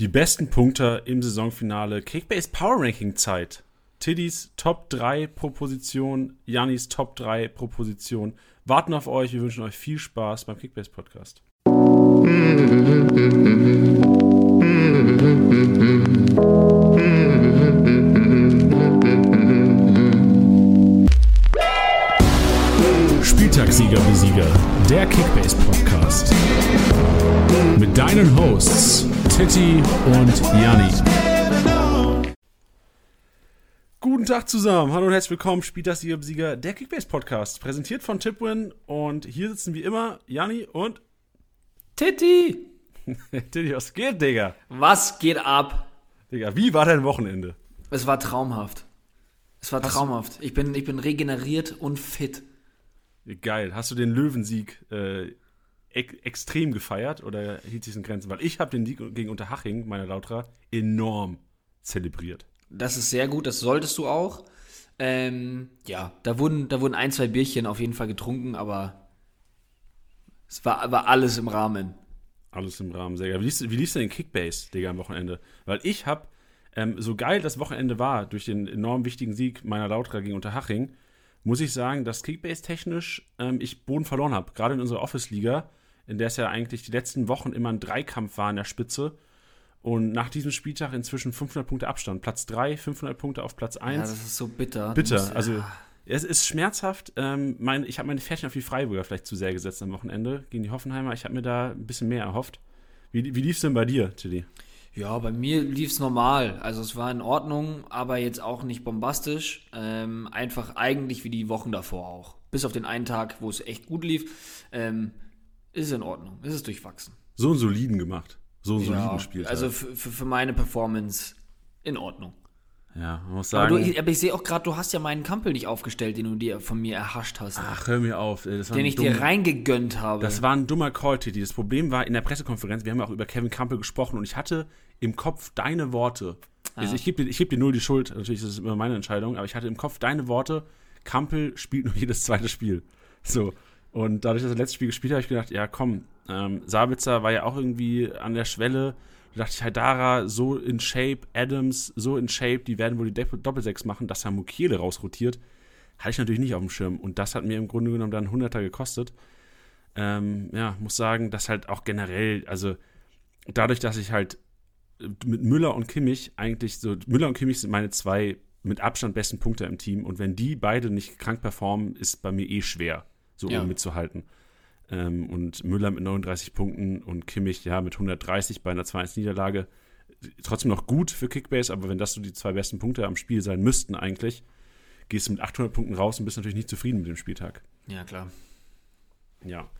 Die besten Punkte im Saisonfinale. Kickbase Power Ranking Zeit. Tiddys Top 3 pro Position, Jannis Top 3 pro Position. Warten auf euch. Wir wünschen euch viel Spaß beim Kickbase Podcast. Spieltagssieger Besieger, der Kickbase Podcast. Mit deinen Hosts Titti und Janni. Guten Tag zusammen, hallo und herzlich willkommen, Spieltagssieger Besieger, der Kickbase Podcast. Präsentiert von Tipwin und hier sitzen wie immer Janni und Titti! Titti, was geht, Digga? Was geht ab? Digga, wie war dein Wochenende? Es war traumhaft. Es war Hast- traumhaft. Ich bin, ich bin regeneriert und fit. Geil. Hast du den Löwensieg äh, ex extrem gefeiert oder hielt sich in Grenzen? Weil ich habe den Sieg gegen Unterhaching, meiner Lautra, enorm zelebriert. Das ist sehr gut, das solltest du auch. Ähm, ja, da wurden, da wurden ein, zwei Bierchen auf jeden Fall getrunken, aber es war, war alles im Rahmen. Alles im Rahmen, sehr geil. Wie liefst, du- wie liefst du denn Kickbase, Digga, am Wochenende? Weil ich habe, ähm, so geil das Wochenende war, durch den enorm wichtigen Sieg meiner Lautra gegen Unterhaching, muss ich sagen, dass Kickbase-technisch ähm, ich Boden verloren habe. Gerade in unserer Office-Liga, in der es ja eigentlich die letzten Wochen immer ein Dreikampf war in der Spitze. Und nach diesem Spieltag inzwischen 500 Punkte Abstand. Platz 3, 500 Punkte auf Platz 1. Ja, das ist so bitter. Bitter. musst- also, es ist schmerzhaft. Ähm, mein, ich habe meine Pferdchen auf die Freiburger vielleicht zu sehr gesetzt am Wochenende gegen die Hoffenheimer. Ich habe mir da ein bisschen mehr erhofft. Wie, wie lief es denn bei dir, Tilly? Ja, bei mir lief es normal. Also es war in Ordnung, aber jetzt auch nicht bombastisch. Ähm, einfach eigentlich wie die Wochen davor auch. Bis auf den einen Tag, wo es echt gut lief. Ähm, ist in Ordnung. Ist es durchwachsen. So einen soliden gemacht. So einen soliden Ja, Spieltag. also für, für, meine Performance in Ordnung. ja, man muss Aber, sagen. du, aber ich sehe auch gerade, du hast ja meinen Kampel nicht aufgestellt, den du dir von mir erhascht hast. ach, hör mir auf. ey, Das war den ich dumm- dir reingegönnt habe. Das war ein dummer Call, Titi. Das Problem war in der Pressekonferenz, wir haben ja auch über Kevin Campbell gesprochen und ich hatte im Kopf deine Worte. Also ich gebe dir, geb dir null die Schuld, natürlich ist es immer meine Entscheidung, aber ich hatte im Kopf deine Worte, Campbell spielt nur jedes zweite Spiel. So. Und dadurch, dass er das letzte Spiel gespielt hat, habe ich gedacht, ja komm, ähm, Sabitzer war ja auch irgendwie an der Schwelle. Da dachte ich, Haidara so in Shape, Adams so in Shape, die werden wohl die Doppel- Doppelsechs machen, dass er Mukiele rausrotiert. Hatte ich natürlich nicht auf dem Schirm. Und das hat mir im Grunde genommen dann 100er gekostet ähm, ja, muss sagen, dass halt auch generell, also dadurch, dass ich halt mit Müller und Kimmich eigentlich so, Müller und Kimmich sind meine zwei mit Abstand besten Punkte im Team und wenn die beide nicht krank performen, ist bei mir eh schwer, so Ja. um mitzuhalten. Ähm, und Müller mit 39 Punkten und Kimmich ja mit 130 bei einer 2-1-Niederlage. Trotzdem noch gut für Kickbase, aber wenn das so die zwei besten Punkte am Spiel sein müssten eigentlich, gehst du mit 800 Punkten raus und bist natürlich nicht zufrieden mit dem Spieltag. ja, klar. Ja.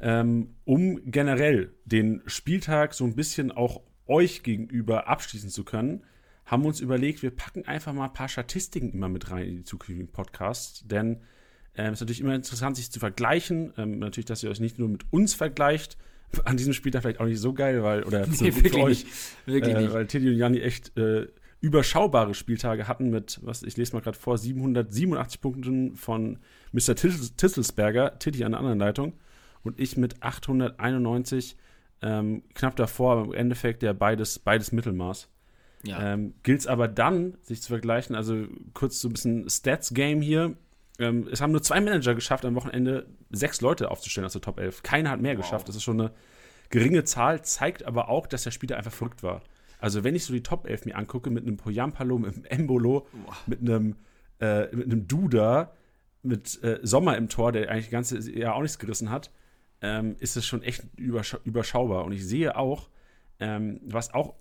Ähm, um generell den Spieltag so ein bisschen auch euch gegenüber abschließen zu können, haben wir uns überlegt, wir packen einfach mal ein paar Statistiken immer mit rein in die zukünftigen Podcasts, denn ähm, es ist natürlich immer interessant, sich zu vergleichen. Ähm, natürlich, dass ihr euch nicht nur mit uns vergleicht. An diesem Spieltag vielleicht auch nicht so geil, weil, oder so Nee, für wirklich euch, nicht. Wirklich äh, nicht. weil Teddy und Janni echt äh, überschaubare Spieltage hatten mit, was ich lese mal gerade vor, 787 Punkten von Mr. Tis- Tisselsberger, Titty an der anderen Leitung und ich mit 891 ähm, knapp davor, aber im Endeffekt ja beides, beides Mittelmaß. Ja. Ähm, Gilt es aber dann, sich zu vergleichen, also kurz so ein bisschen Stats-Game hier. Ähm, es haben nur zwei Manager geschafft, am Wochenende sechs Leute aufzustellen aus der Top 11. Keiner hat mehr geschafft. Das ist schon eine geringe Zahl, zeigt aber auch, dass der Spieler einfach verrückt war. Also, wenn ich so die Top 11 mir angucke, mit einem Poyampalo, mit einem Embolo, mit einem, äh, mit einem Duda, mit äh, Sommer im Tor, der eigentlich das ganze Jahr auch nichts gerissen hat, ähm, ist es schon echt überscha überschaubar. Und ich sehe auch, ähm, was auch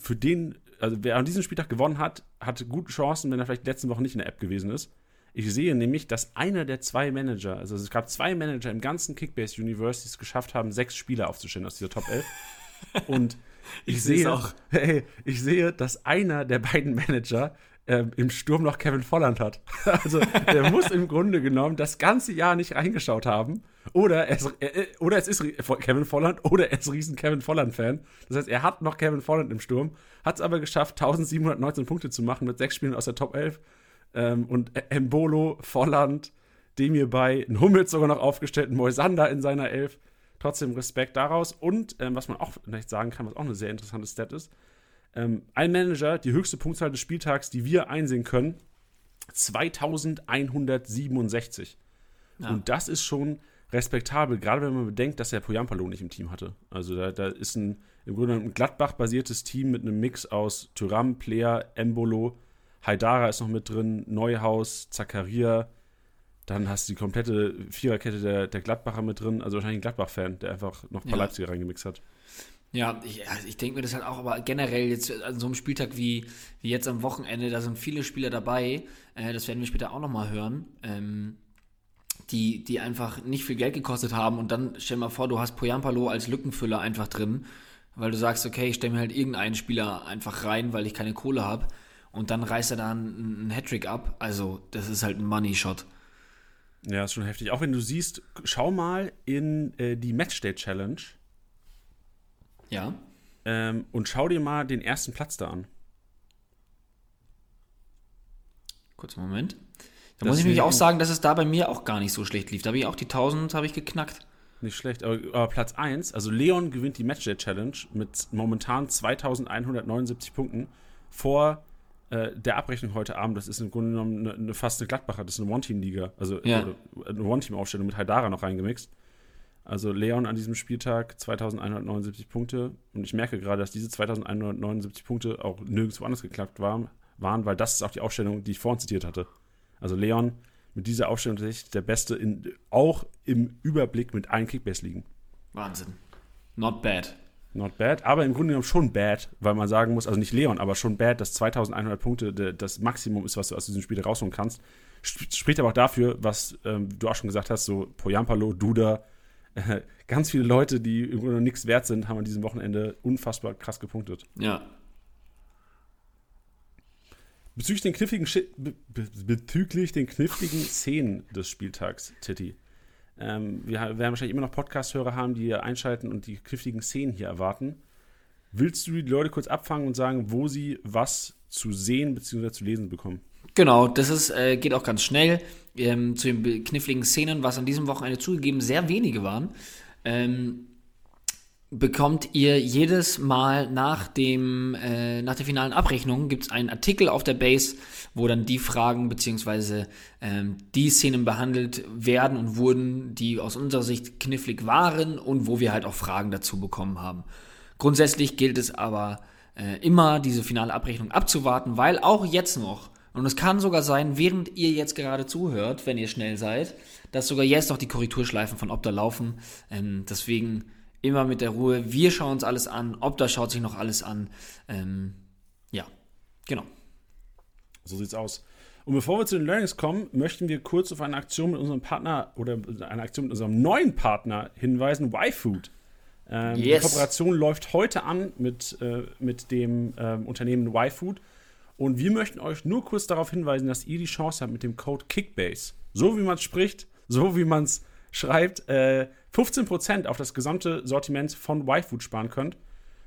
für den, also wer an diesem Spieltag gewonnen hat, hatte gute Chancen, wenn er vielleicht letzten Wochen nicht in der App gewesen ist. Ich sehe nämlich, dass einer der zwei Manager, also es gab zwei Manager im ganzen Kickbase Universe, die es geschafft haben, sechs Spieler aufzustellen aus dieser Top 11. Und ich, Ich sehe, auch. hey, ich sehe, dass einer der beiden Manager ähm, im Sturm noch Kevin Volland hat. Also der muss im Grunde genommen das ganze Jahr nicht reingeschaut haben. Oder es, äh, oder es ist Kevin Volland oder er ist riesen Kevin Volland-Fan. Das heißt, er hat noch Kevin Volland im Sturm, hat es aber geschafft, 1719 Punkte zu machen mit sechs Spielen aus der Top 11. Ähm, und Embolo, Volland, Demir bei, ein Hummels sogar noch aufgestellt, ein Moisander in seiner Elf. trotzdem Respekt daraus. Und ähm, was man auch vielleicht sagen kann, was auch eine sehr interessante Stat ist, ähm, ein Manager, die höchste Punktzahl des Spieltags, die wir einsehen können, 2167. Ja. Und das ist schon respektabel, gerade wenn man bedenkt, dass er Poyampalo nicht im Team hatte. Also da, da ist ein im Grunde ein Gladbach-basiertes Team mit einem Mix aus Tyram, Player, Embolo, Haidara ist noch mit drin, Neuhaus, Zakaria. Dann hast du die komplette Viererkette der, der Gladbacher mit drin. Also wahrscheinlich ein Gladbach-Fan, der einfach noch ein paar ja. Leipziger reingemixt hat. Ja, ich, also ich denke mir das halt auch, aber generell jetzt an so einem Spieltag wie, wie jetzt am Wochenende, da sind viele Spieler dabei, äh, das werden wir später auch nochmal hören, ähm, die, die einfach nicht viel Geld gekostet haben und dann stell mal vor, du hast Poyampalo als Lückenfüller einfach drin, weil du sagst, okay, ich stelle mir halt irgendeinen Spieler einfach rein, weil ich keine Kohle habe und dann reißt er da einen, einen Hattrick ab, also das ist halt ein Money-Shot. Ja, ist schon heftig. Auch wenn du siehst, schau mal in äh, die Matchday Challenge ja. Ähm, und schau dir mal den ersten Platz da an. Kurzen Moment. Da das muss ich nämlich auch sagen, dass es da bei mir auch gar nicht so schlecht lief. Da habe ich auch die 1000 habe ich geknackt. Nicht schlecht, aber, aber Platz 1, also Leon gewinnt die Matchday Challenge mit momentan 2179 Punkten vor äh, der Abrechnung heute Abend. Das ist im Grunde genommen eine, eine fast eine Gladbacher, das ist eine One-Team-Liga, also ja. eine One-Team-Aufstellung mit Haidara noch reingemixt. Also Leon an diesem Spieltag 2179 Punkte. Und ich merke gerade, dass diese 2179 Punkte auch nirgendwo anders geklappt waren, waren, weil das ist auch die Aufstellung, die ich vorhin zitiert hatte. Also Leon mit dieser Aufstellung tatsächlich der Beste, in, auch im Überblick mit allen Kickbase-Ligen. Wahnsinn. Not bad. Not bad, aber im Grunde genommen schon bad, weil man sagen muss, also nicht Leon, aber schon bad, dass 2100 Punkte das Maximum ist, was du aus diesem Spiel rausholen kannst. Spricht aber auch dafür, was ähm, du auch schon gesagt hast, so Poyampalo, Duda, ganz viele Leute, die im Grunde nichts wert sind, haben an diesem Wochenende unfassbar krass gepunktet. Ja. Bezüglich den kniffligen, be bezüglich den kniffligen Szenen des Spieltags, Titi. Ähm, wir werden wahrscheinlich immer noch Podcast-Hörer haben, die einschalten und die kniffligen Szenen hier erwarten. Willst du die Leute kurz abfangen und sagen, wo sie was zu sehen bzw. zu lesen bekommen? Genau, das ist, äh, geht auch ganz schnell. Ähm, zu den kniffligen Szenen, was an diesem Wochenende zugegeben sehr wenige waren, ähm, bekommt ihr jedes Mal nach, dem, äh, nach der finalen Abrechnung gibt es einen Artikel auf der Base, wo dann die Fragen bzw. Ähm, die Szenen behandelt werden und wurden, die aus unserer Sicht knifflig waren und wo wir halt auch Fragen dazu bekommen haben. Grundsätzlich gilt es aber äh, immer, diese finale Abrechnung abzuwarten, weil auch jetzt noch und es kann sogar sein, während ihr jetzt gerade zuhört, wenn ihr schnell seid, dass sogar jetzt noch die Korrekturschleifen von Opta laufen. Ähm, deswegen immer mit der Ruhe. Wir schauen uns alles an. Opta schaut sich noch alles an. Ähm, ja, genau. So sieht's aus. Und bevor wir zu den Learnings kommen, möchten wir kurz auf eine Aktion mit unserem Partner oder eine Aktion mit unserem neuen Partner hinweisen, YFood. Ähm, yes. Die Kooperation läuft heute an mit, äh, mit dem ähm, Unternehmen YFood. Und wir möchten euch nur kurz darauf hinweisen, dass ihr die Chance habt mit dem Code Kickbase, so wie man es spricht, so wie man es schreibt, äh, 15% auf das gesamte Sortiment von Y-Food sparen könnt.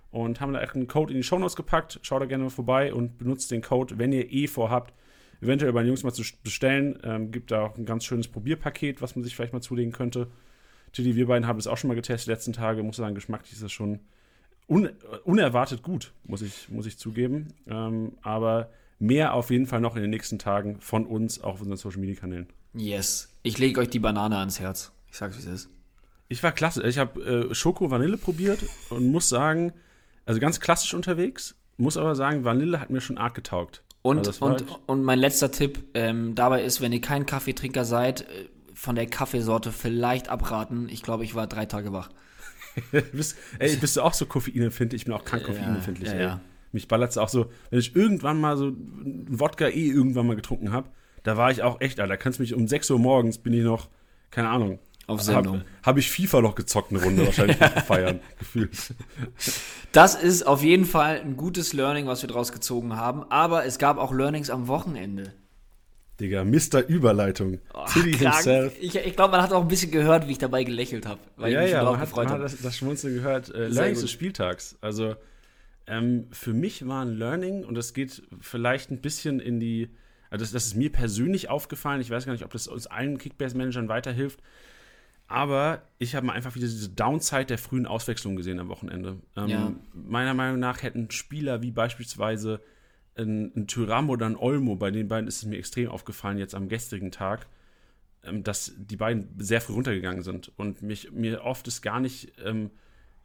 Und haben da einen Code in die Shownotes gepackt. Schaut da gerne mal vorbei und benutzt den Code, wenn ihr eh vorhabt, eventuell bei den Jungs mal zu bestellen. Ähm, gibt da auch ein ganz schönes Probierpaket, was man sich vielleicht mal zulegen könnte. Tilly, wir beiden haben es auch schon mal getestet letzten Tage. Muss sagen, geschmacklich ist das schon un unerwartet gut, muss ich, muss ich zugeben. Ähm, aber mehr auf jeden Fall noch in den nächsten Tagen von uns, auch auf unseren Social Media Kanälen. Yes. Ich lege euch die Banane ans Herz. Ich sag's, wie es ist. Ich war klasse. Ich habe äh, Schoko Vanille probiert und muss sagen, also ganz klassisch unterwegs, muss aber sagen, Vanille hat mir schon arg getaugt. Und, also und, und mein letzter Tipp ähm, dabei ist, wenn ihr kein Kaffeetrinker seid, äh, von der Kaffeesorte vielleicht abraten. Ich glaube, ich war drei Tage wach. bist, ey, bist du auch so koffeinempfindlich? Ich bin auch krank koffeinempfindlich. Ja, ja, ja. Mich ballert es auch so, wenn ich irgendwann mal so Wodka eh irgendwann mal getrunken habe, da war ich auch echt, da kannst du mich um 6 Uhr morgens bin ich noch, keine Ahnung. Auf Sendung. Habe hab ich FIFA noch gezockt eine Runde wahrscheinlich feiern, gefühlt. Das ist auf jeden Fall ein gutes Learning, was wir draus gezogen haben. Aber es gab auch Learnings am Wochenende. Digga, Mr. Überleitung. Oh, himself. Ich, ich glaube, man hat auch ein bisschen gehört, wie ich dabei gelächelt habe. Ja, ja, man hat, man hat das, das Schmunzeln gehört. Äh, Learnings des Spieltags. Also, ähm, für mich war ein Learning, und das geht vielleicht ein bisschen in die, also das, das ist mir persönlich aufgefallen, ich weiß gar nicht, ob das uns allen Kickbase-Managern weiterhilft, Aber ich habe mal einfach wieder diese Downside der frühen Auswechslung gesehen am Wochenende. Ähm, ja. Meiner Meinung nach hätten Spieler wie beispielsweise ein, ein Tyram oder ein Olmo, bei den beiden ist es mir extrem aufgefallen jetzt am gestrigen Tag, ähm, dass die beiden sehr früh runtergegangen sind und mich, mir oft ist gar nicht ähm,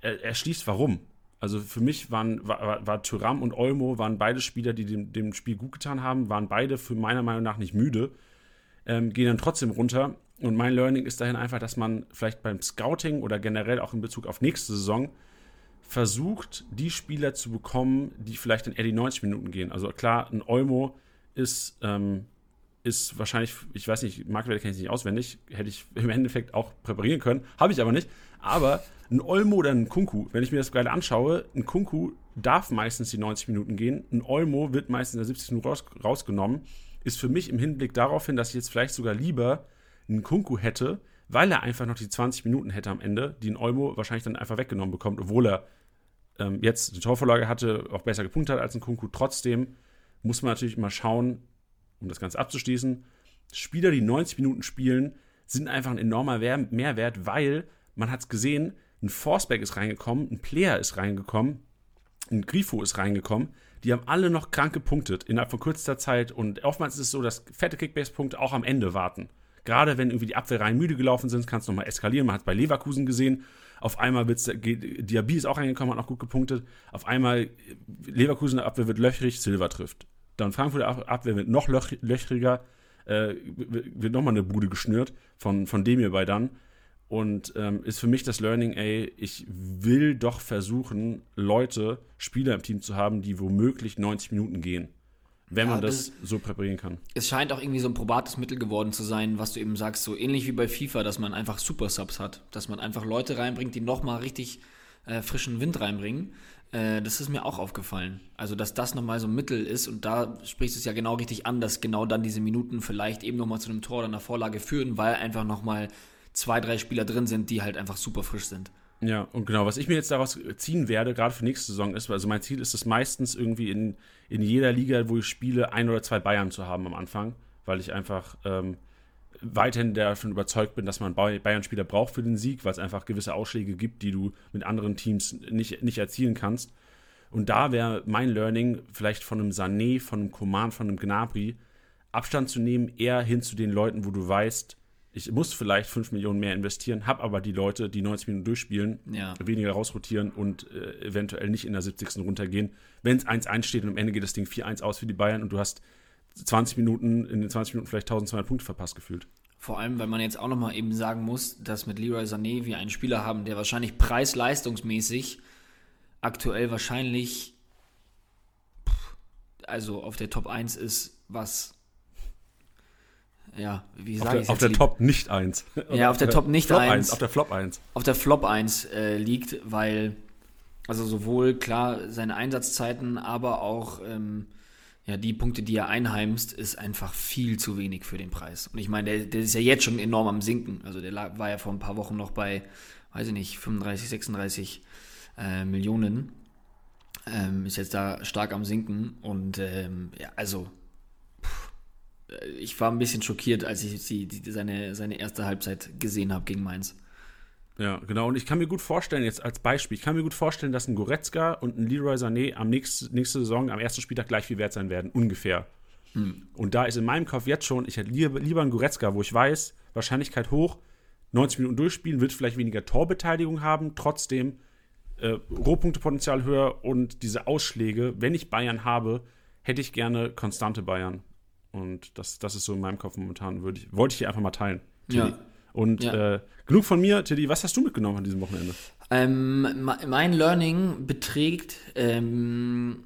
er, erschließt, warum. Also für mich waren, war, war Tyram und Olmo waren beide Spieler, die dem, dem Spiel gut getan haben, waren beide für meiner Meinung nach nicht müde, ähm, gehen dann trotzdem runter. Und mein Learning ist dahin einfach, dass man vielleicht beim Scouting oder generell auch in Bezug auf nächste Saison versucht, die Spieler zu bekommen, die vielleicht in die 90 Minuten gehen. Also klar, ein Olmo ist, ähm, ist wahrscheinlich, ich weiß nicht, Marktwerte kenne ich nicht auswendig, hätte ich im Endeffekt auch präparieren können, habe ich aber nicht. Aber ein Olmo oder ein Kunku, wenn ich mir das gerade anschaue, ein Kunku darf meistens die 90 Minuten gehen, ein Olmo wird meistens in der 70 Minuten raus, rausgenommen, ist für mich im Hinblick darauf hin, dass ich jetzt vielleicht sogar lieber einen Kunku hätte, weil er einfach noch die 20 Minuten hätte am Ende, die ein Olmo wahrscheinlich dann einfach weggenommen bekommt, obwohl er ähm, jetzt die Torvorlage hatte, auch besser gepunktet hat als ein Kunku. Trotzdem muss man natürlich immer schauen, um das Ganze abzuschließen, Spieler, die 90 Minuten spielen, sind einfach ein enormer Mehrwert, weil man hat es gesehen, ein Forceback ist reingekommen, ein Player ist reingekommen, ein Grifo ist reingekommen. Die haben alle noch krank gepunktet innerhalb von kürzester Zeit und oftmals ist es so, dass fette Kickbase-Punkte auch am Ende warten. Gerade wenn irgendwie die Abwehrreihen müde gelaufen sind, kann es nochmal eskalieren. Man hat es bei Leverkusen gesehen. Auf einmal wird Diaby ist auch reingekommen, hat auch gut gepunktet. Auf einmal Leverkusen Abwehr wird löchrig, Silva trifft. Dann Frankfurter Abwehr wird noch löch, löchriger, äh, wird nochmal eine Bude geschnürt von, von dem hierbei dann. Und ähm, ist für mich das Learning, ey, ich will doch versuchen, Leute, Spieler im Team zu haben, die womöglich 90 Minuten gehen. Wenn ja, man das, das, so präparieren kann. Es scheint auch irgendwie so ein probates Mittel geworden zu sein, was du eben sagst, so ähnlich wie bei FIFA, dass man einfach Super Subs hat. Dass man einfach Leute reinbringt, die nochmal richtig äh, frischen Wind reinbringen. Äh, das ist mir auch aufgefallen. Also, dass das nochmal so ein Mittel ist und da sprichst du es ja genau richtig an, dass genau dann diese Minuten vielleicht eben nochmal zu einem Tor oder einer Vorlage führen, weil einfach nochmal zwei, drei Spieler drin sind, die halt einfach super frisch sind. Ja, und genau, was ich mir jetzt daraus ziehen werde, gerade für nächste Saison, ist, also mein Ziel ist es meistens irgendwie in, in jeder Liga, wo ich spiele, ein oder zwei Bayern zu haben am Anfang, weil ich einfach ähm, weiterhin davon überzeugt bin, dass man Bayern-Spieler braucht für den Sieg, weil es einfach gewisse Ausschläge gibt, die du mit anderen Teams nicht, nicht erzielen kannst. Und da wäre mein Learning, vielleicht von einem Sané, von einem Coman, von einem Gnabry, Abstand zu nehmen, eher hin zu den Leuten, wo du weißt, ich muss vielleicht 5 Millionen mehr investieren, habe aber die Leute, die 90 Minuten durchspielen, ja. weniger rausrotieren und äh, eventuell nicht in der 70. runtergehen. Wenn es 1-1 steht und am Ende geht das Ding 4-1 aus für die Bayern und du hast 20 Minuten, in den 20 Minuten vielleicht 1200 Punkte verpasst gefühlt. Vor allem, weil man jetzt auch nochmal eben sagen muss, dass mit Leroy Sané wir einen Spieler haben, der wahrscheinlich preis-leistungsmäßig aktuell wahrscheinlich also auf der Top 1 ist, was ja, wie sage ich Auf der Top nicht 1. Ja, auf der Top nicht Flop 1. Auf der Flop 1. Auf der Flop 1 äh, liegt, weil, also sowohl klar seine Einsatzzeiten, aber auch ähm, ja, die Punkte, die er einheimst, ist einfach viel zu wenig für den Preis. Und ich meine, der, der ist ja jetzt schon enorm am Sinken. Also der war ja vor ein paar Wochen noch bei, weiß ich nicht, 35, 36 äh, Millionen. Ähm, ist jetzt da stark am Sinken. Und ähm, ja, also ich war ein bisschen schockiert, als ich die, die, seine, seine erste Halbzeit gesehen habe gegen Mainz. Ja, genau. Und ich kann mir gut vorstellen, jetzt als Beispiel, ich kann mir gut vorstellen, dass ein Goretzka und ein Leroy Sané am nächsten, nächste Saison, am ersten Spieltag gleich viel wert sein werden, ungefähr. Hm. Und da ist in meinem Kopf jetzt schon, ich hätte lieber, lieber einen Goretzka, wo ich weiß, Wahrscheinlichkeit hoch, 90 Minuten durchspielen, wird vielleicht weniger Torbeteiligung haben, trotzdem äh, Rohpunktepotenzial höher und diese Ausschläge, wenn ich Bayern habe, hätte ich gerne konstante Bayern. Und das, das ist so in meinem Kopf momentan, würde ich, wollte ich hier einfach mal teilen. Ja. Und ja. Äh, genug von mir, Tilly, was hast du mitgenommen an diesem Wochenende? Ähm, mein Learning beträgt, ähm,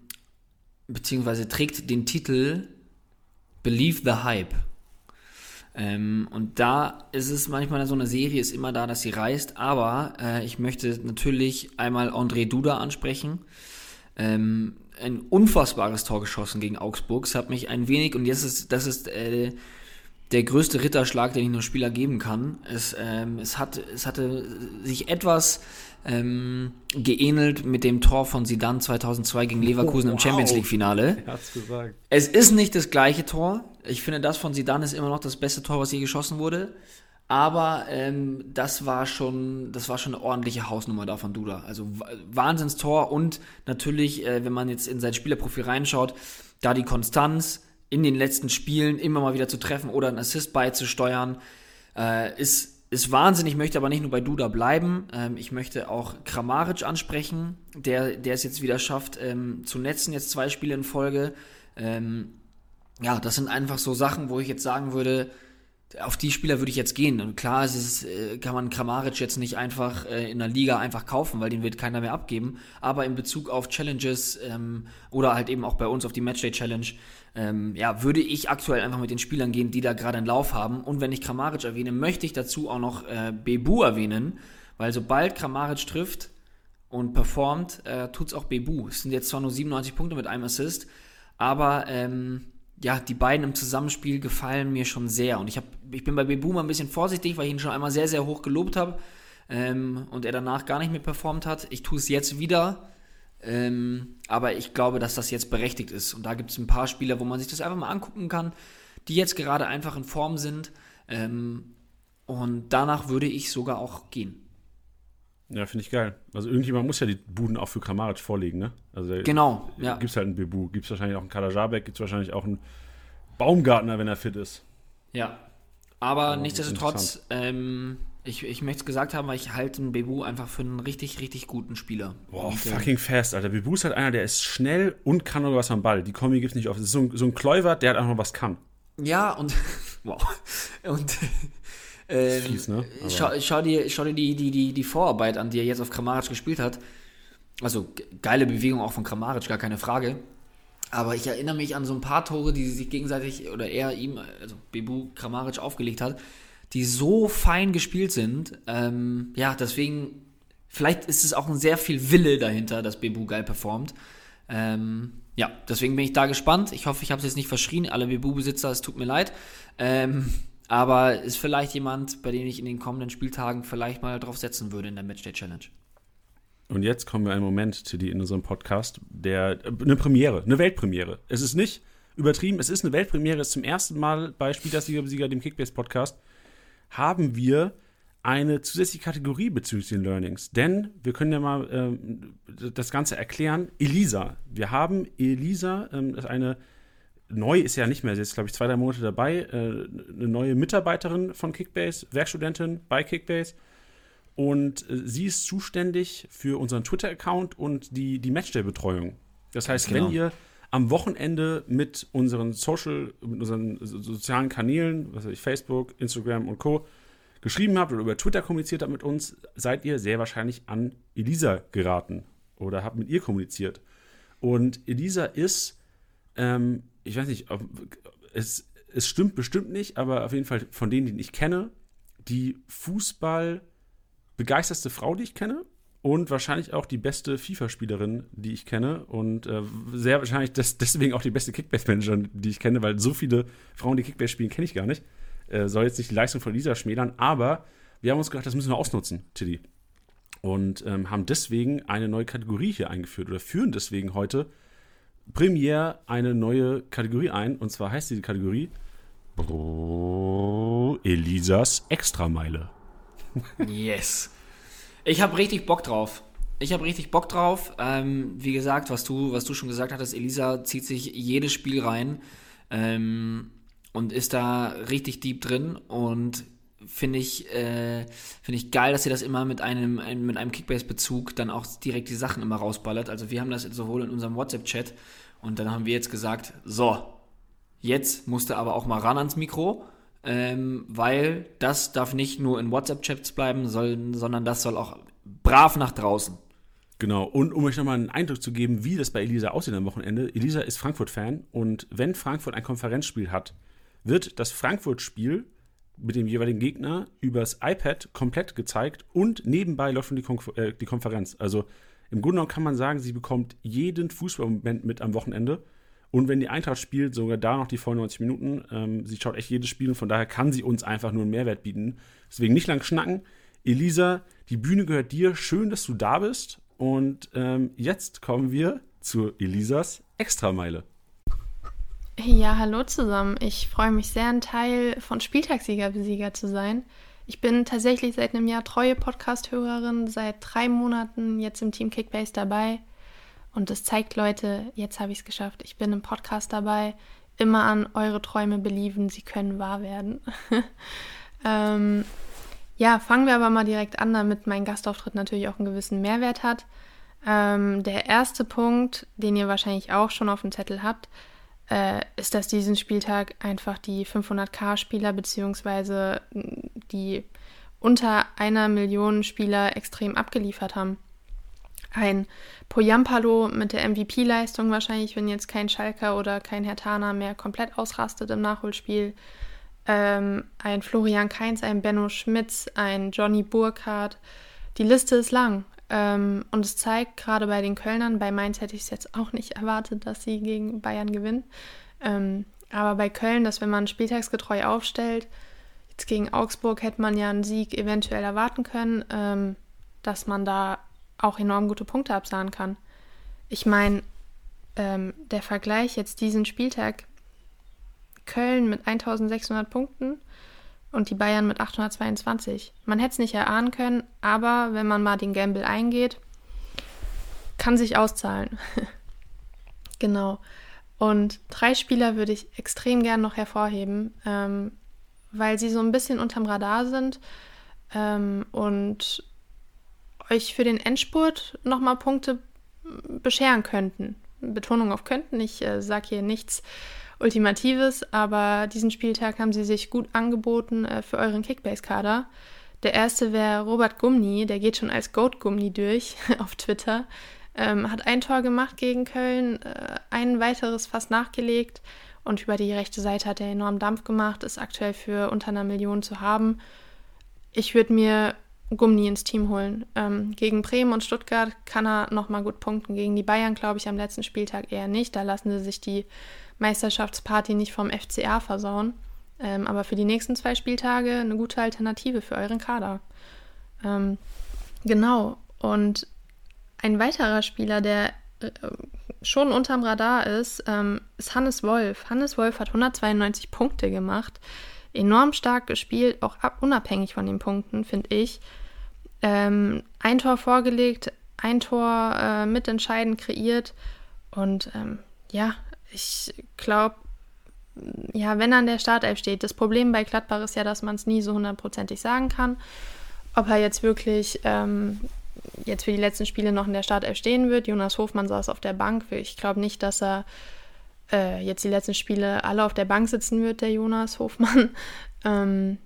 beziehungsweise trägt den Titel Believe the Hype. Ähm, und da ist es manchmal so eine Serie, ist immer da, dass sie reißt, aber äh, ich möchte natürlich einmal André Duda ansprechen. Ähm, ein unfassbares Tor geschossen gegen Augsburg. Es hat mich ein wenig, und jetzt ist das ist äh, der größte Ritterschlag, den ich einem Spieler geben kann. Es, ähm, es, hat, es hatte sich etwas ähm, geähnelt mit dem Tor von Sidan 2002 gegen Leverkusen oh, wow. im Champions League Finale. Es ist nicht das gleiche Tor. Ich finde, das von Sidan ist immer noch das beste Tor, was je geschossen wurde. Aber ähm, das war schon, das war schon eine ordentliche Hausnummer da von Duda. Also Wahnsinnstor und natürlich, äh, wenn man jetzt in sein Spielerprofil reinschaut, da die Konstanz in den letzten Spielen immer mal wieder zu treffen oder einen Assist beizusteuern, äh, ist ist Wahnsinn. Ich möchte aber nicht nur bei Duda bleiben. Ähm, ich möchte auch Kramaric ansprechen, der, der es jetzt wieder schafft, ähm, zu netzen, jetzt zwei Spiele in Folge. Ähm, ja, das sind einfach so Sachen, wo ich jetzt sagen würde, auf die Spieler würde ich jetzt gehen. Und klar, es ist, äh, kann man Kramaric jetzt nicht einfach äh, in der Liga einfach kaufen, weil den wird keiner mehr abgeben. Aber in Bezug auf Challenges ähm, oder halt eben auch bei uns auf die Matchday Challenge, ähm, ja, würde ich aktuell einfach mit den Spielern gehen, die da gerade einen Lauf haben. Und wenn ich Kramaric erwähne, möchte ich dazu auch noch äh, Bebu erwähnen, weil sobald Kramaric trifft und performt, äh, es auch Bebu. Es sind jetzt zwar nur 97 Punkte mit einem Assist, aber ähm, ja, die beiden im Zusammenspiel gefallen mir schon sehr. Und ich, hab, ich bin bei Bebu mal ein bisschen vorsichtig, weil ich ihn schon einmal sehr, sehr hoch gelobt habe ähm, und er danach gar nicht mehr performt hat. Ich tue es jetzt wieder. Ähm, aber ich glaube, dass das jetzt berechtigt ist. Und da gibt es ein paar Spieler, wo man sich das einfach mal angucken kann, die jetzt gerade einfach in Form sind. Ähm, und danach würde ich sogar auch gehen. Ja, finde ich geil. Also irgendjemand muss ja die Buden auch für Kramaric vorlegen, ne? Also genau, ja. Gibt es halt einen Bebu, gibt es wahrscheinlich auch einen Kadajabek, gibt es wahrscheinlich auch einen Baumgartner, wenn er fit ist. Ja, aber, aber nichtsdestotrotz, ähm, ich, ich möchte es gesagt haben, weil ich halte einen Bebu einfach für einen richtig, richtig guten Spieler. Boah, und, fucking fast, Alter. Bebu ist halt einer, der ist schnell und kann noch was am Ball. Die Kombi gibt es nicht oft. Das ist so ein, so ein Kläuber, der halt noch was kann. Ja, und wow. Und ähm, fies, ne? schau, schau, dir, schau dir die, die, die, die Vorarbeit an, die er jetzt auf Kramaric gespielt hat. Also geile Bewegung auch von Kramaric, gar keine Frage. Aber ich erinnere mich an so ein paar Tore, die sich gegenseitig oder er ihm, also Bebu Kramaric aufgelegt hat, die so fein gespielt sind. Ähm, ja, deswegen, vielleicht ist es auch ein sehr viel Wille dahinter, dass Bebu geil performt. Ähm, ja, deswegen bin ich da gespannt. Ich hoffe, ich habe es jetzt nicht verschrien. Alle Bebu-Besitzer, es tut mir leid. Ähm, aber ist vielleicht jemand, bei dem ich in den kommenden Spieltagen vielleicht mal drauf setzen würde in der Matchday Challenge. Und jetzt kommen wir einen Moment, Tilly, in unserem Podcast, der eine Premiere, eine Weltpremiere. Es ist nicht übertrieben, es ist eine Weltpremiere. Es ist zum ersten Mal bei Spieltagssieger dem Kickbase Podcast haben wir eine zusätzliche Kategorie bezüglich den Learnings. Denn wir können ja mal ähm, das Ganze erklären. Elisa. Wir haben Elisa, ähm, das ist eine neu ist ja nicht mehr, sie ist, glaube ich, zwei, drei Monate dabei, äh, eine neue Mitarbeiterin von Kickbase, Werkstudentin bei Kickbase. Und äh, sie ist zuständig für unseren Twitter-Account und die, die Matchday-Betreuung. Das heißt, genau. wenn ihr am Wochenende mit unseren Social, mit unseren sozialen Kanälen, was weiß ich, Facebook, Instagram und Co. geschrieben habt oder über Twitter kommuniziert habt mit uns, seid ihr sehr wahrscheinlich an Elisa geraten oder habt mit ihr kommuniziert. Und Elisa ist ähm, ich weiß nicht, ob, es, es stimmt bestimmt nicht, aber auf jeden Fall von denen, die ich kenne, die Fußball begeisterste Frau, die ich kenne und wahrscheinlich auch die beste FIFA-Spielerin, die ich kenne und äh, sehr wahrscheinlich des, deswegen auch die beste Kickbase-Managerin, die ich kenne, weil so viele Frauen, die Kickbase spielen, kenne ich gar nicht. Äh, soll jetzt nicht die Leistung von Lisa schmälern, aber wir haben uns gedacht, das müssen wir ausnutzen, Tilly. Und ähm, haben deswegen eine neue Kategorie hier eingeführt oder führen deswegen heute Premiere eine neue Kategorie ein. Und zwar heißt die Kategorie Elisas Extrameile. Yes. Ich habe richtig Bock drauf. Ich habe richtig Bock drauf. Ähm, wie gesagt, was du, was du schon gesagt hattest, Elisa zieht sich jedes Spiel rein ähm, und ist da richtig deep drin und finde ich, äh, find ich geil, dass sie das immer mit einem, mit einem Kickbase-Bezug dann auch direkt die Sachen immer rausballert. Also wir haben das sowohl in unserem WhatsApp-Chat und dann haben wir jetzt gesagt, so, jetzt musste aber auch mal ran ans Mikro, ähm, weil das darf nicht nur in WhatsApp-Chats bleiben, soll, sondern das soll auch brav nach draußen. Genau, und um euch nochmal einen Eindruck zu geben, wie das bei Elisa aussieht am Wochenende. Elisa ist Frankfurt-Fan und wenn Frankfurt ein Konferenzspiel hat, wird das Frankfurt-Spiel mit dem jeweiligen Gegner übers iPad komplett gezeigt und nebenbei läuft schon die, Konf äh, die Konferenz. Also im Grunde genommen kann man sagen, sie bekommt jeden Fußballmoment mit am Wochenende. Und wenn die Eintracht spielt, sogar da noch die vollen 90 Minuten. Ähm, sie schaut echt jedes Spiel und von daher kann sie uns einfach nur einen Mehrwert bieten. Deswegen nicht lang schnacken. Elisa, die Bühne gehört dir. Schön, dass du da bist. Und ähm, jetzt kommen wir zu Elisas Extrameile. Ja, hallo zusammen. Ich freue mich sehr, ein Teil von Spieltagssieger-Besieger zu sein. Ich bin tatsächlich seit einem Jahr treue Podcast-Hörerin, seit drei Monaten jetzt im Team Kickbase dabei. Und das zeigt, Leute, jetzt habe ich es geschafft. Ich bin im Podcast dabei. Immer an eure Träume belieben, sie können wahr werden. ähm, ja, fangen wir aber mal direkt an, damit mein Gastauftritt natürlich auch einen gewissen Mehrwert hat. Ähm, der erste Punkt, den ihr wahrscheinlich auch schon auf dem Zettel habt, äh, ist, dass diesen Spieltag einfach die 500k-Spieler beziehungsweise die unter einer Million Spieler extrem abgeliefert haben. Ein Poyampalo mit der MVP-Leistung wahrscheinlich, wenn jetzt kein Schalker oder kein Hertaner mehr komplett ausrastet im Nachholspiel. Ähm, ein Florian Kainz, ein Benno Schmitz, ein Johnny Burkhardt. Die Liste ist lang. Ähm, und es zeigt gerade bei den Kölnern, bei Mainz hätte ich es jetzt auch nicht erwartet, dass sie gegen Bayern gewinnen. Ähm, aber bei Köln, dass wenn man spieltagsgetreu aufstellt, jetzt gegen Augsburg hätte man ja einen Sieg eventuell erwarten können, ähm, dass man da auch enorm gute Punkte absahen kann. Ich meine, ähm, der Vergleich jetzt diesen Spieltag, Köln mit 1600 Punkten und die Bayern mit 822. Man hätte es nicht erahnen können, aber wenn man mal den Gamble eingeht, kann sich auszahlen. genau. Und drei Spieler würde ich extrem gern noch hervorheben, ähm, weil sie so ein bisschen unterm Radar sind ähm, und euch für den Endspurt nochmal Punkte bescheren könnten. Betonung auf könnten, ich äh, sage hier nichts Ultimatives, aber diesen Spieltag haben sie sich gut angeboten äh, für euren Kickbase-Kader. Der erste wäre Robert Gumni, der geht schon als Goat Gumni durch auf Twitter. Ähm, hat ein Tor gemacht gegen Köln, äh, ein weiteres fast nachgelegt und über die rechte Seite hat er enorm Dampf gemacht, ist aktuell für unter einer Million zu haben. Ich würde mir Gumni ins Team holen. Ähm, gegen Bremen und Stuttgart kann er nochmal gut punkten. Gegen die Bayern glaube ich am letzten Spieltag eher nicht. Da lassen sie sich die Meisterschaftsparty nicht vom FCA versauen. Ähm, aber für die nächsten zwei Spieltage eine gute Alternative für euren Kader. Ähm, genau. Und ein weiterer Spieler, der äh, schon unterm Radar ist, ähm, ist Hannes Wolf. Hannes Wolf hat 192 Punkte gemacht. Enorm stark gespielt, auch ab, unabhängig von den Punkten, finde ich. Ähm, ein Tor vorgelegt, ein Tor äh, mitentscheidend kreiert. Und ähm, ja, ich glaube, ja, wenn er an der Startelf steht, das Problem bei Gladbach ist ja, dass man es nie so hundertprozentig sagen kann, ob er jetzt wirklich ähm, jetzt für die letzten Spiele noch in der Startelf stehen wird. Jonas Hofmann saß auf der Bank. Ich glaube nicht, dass er äh, jetzt die letzten Spiele alle auf der Bank sitzen wird, der Jonas Hofmann. ähm,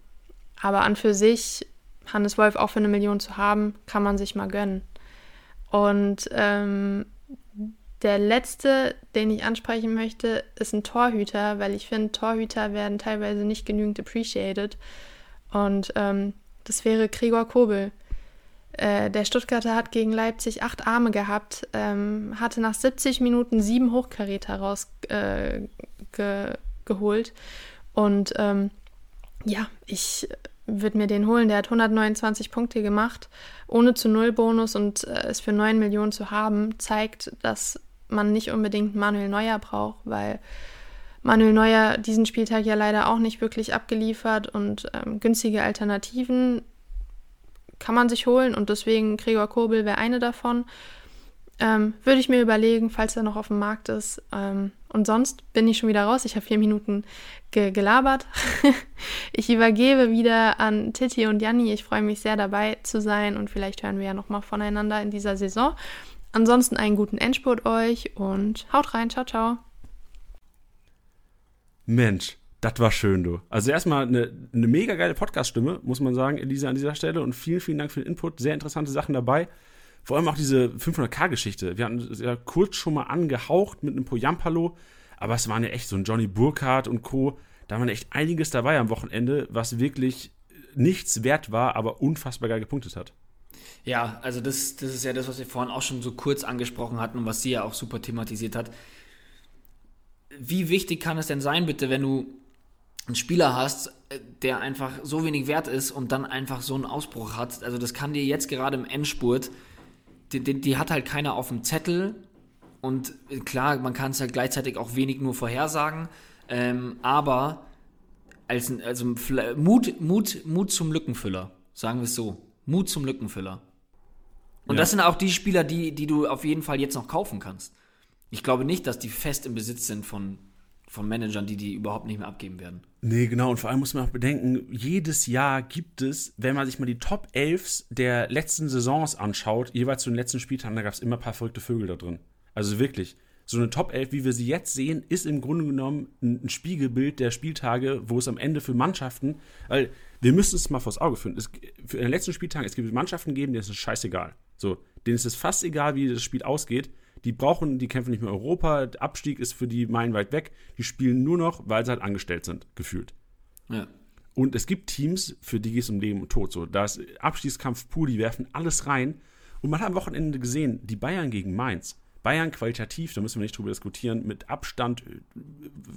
aber an für sich, Hannes Wolf auch für eine Million zu haben, kann man sich mal gönnen. Und ähm, der letzte, den ich ansprechen möchte, ist ein Torhüter, weil ich finde, Torhüter werden teilweise nicht genügend appreciated. Und ähm, das wäre Gregor Kobel. Äh, der Stuttgarter hat gegen Leipzig acht Arme gehabt, ähm, hatte nach 70 Minuten sieben Hochkaräter rausgeholt. Äh, Und ähm, ja, ich würde mir den holen. Der hat 129 Punkte gemacht, ohne zu Null Bonus und äh, es für 9 Millionen zu haben, zeigt, dass man nicht unbedingt Manuel Neuer braucht, weil Manuel Neuer diesen Spieltag ja leider auch nicht wirklich abgeliefert und ähm, günstige Alternativen kann man sich holen und deswegen Gregor Kobel wäre eine davon. Ähm, Würde ich mir überlegen, falls er noch auf dem Markt ist. Ähm, und sonst bin ich schon wieder raus. Ich habe vier Minuten ge gelabert. ich übergebe wieder an Titi und Janni. Ich freue mich sehr dabei zu sein und vielleicht hören wir ja nochmal voneinander in dieser Saison. Ansonsten einen guten Endspurt euch und haut rein. Ciao, ciao. Mensch, das war schön, du. Also erstmal eine, eine mega geile Podcast-Stimme, muss man sagen, Elisa, an dieser Stelle. Und vielen, vielen Dank für den Input. Sehr interessante Sachen dabei. Vor allem auch diese 500k-Geschichte. Wir hatten es ja kurz schon mal angehaucht mit einem Poyampalo. Aber es waren ja echt so ein Johnny Burkhardt und Co. Da waren echt einiges dabei am Wochenende, was wirklich nichts wert war, aber unfassbar geil gepunktet hat. Ja, also das, das ist ja das, was wir vorhin auch schon so kurz angesprochen hatten und was sie ja auch super thematisiert hat. Wie wichtig kann es denn sein, bitte, wenn du einen Spieler hast, äh, der einfach so wenig wert ist und dann einfach so einen Ausbruch hat? Also das kann dir jetzt gerade im Endspurt, die, die, die hat halt keiner auf dem Zettel und klar, man kann es halt gleichzeitig auch wenig nur vorhersagen, ähm, aber als, also Mut, Mut, Mut zum Lückenfüller, sagen wir es so. Mut zum Lückenfüller. Und ja. das sind auch die Spieler, die, die du auf jeden Fall jetzt noch kaufen kannst. Ich glaube nicht, dass die fest im Besitz sind von, von Managern, die die überhaupt nicht mehr abgeben werden. Nee, genau. Und vor allem muss man auch bedenken, jedes Jahr gibt es, wenn man sich mal die Top 11 der letzten Saisons anschaut, jeweils zu den letzten Spieltagen, da gab es immer ein paar verrückte Vögel da drin. Also wirklich. So eine Top 11, wie wir sie jetzt sehen, ist im Grunde genommen ein, Spiegelbild der Spieltage, wo es am Ende für Mannschaften, weil wir müssen es mal vors Auge führen. Es, für den letzten Spieltagen, es gibt Mannschaften geben, denen ist es scheißegal. So, denen ist es fast egal, wie das Spiel ausgeht. Die brauchen, die kämpfen nicht mehr Europa. Der Abstieg ist für die meilenweit weg. Die spielen nur noch, weil sie halt angestellt sind, gefühlt. Ja. Und es gibt Teams, für die geht es um Leben und Tod. So, da ist Abstiegskampf pur, die werfen alles rein. Und man hat am Wochenende gesehen, die Bayern gegen Mainz. Bayern qualitativ, da müssen wir nicht drüber diskutieren, mit Abstand,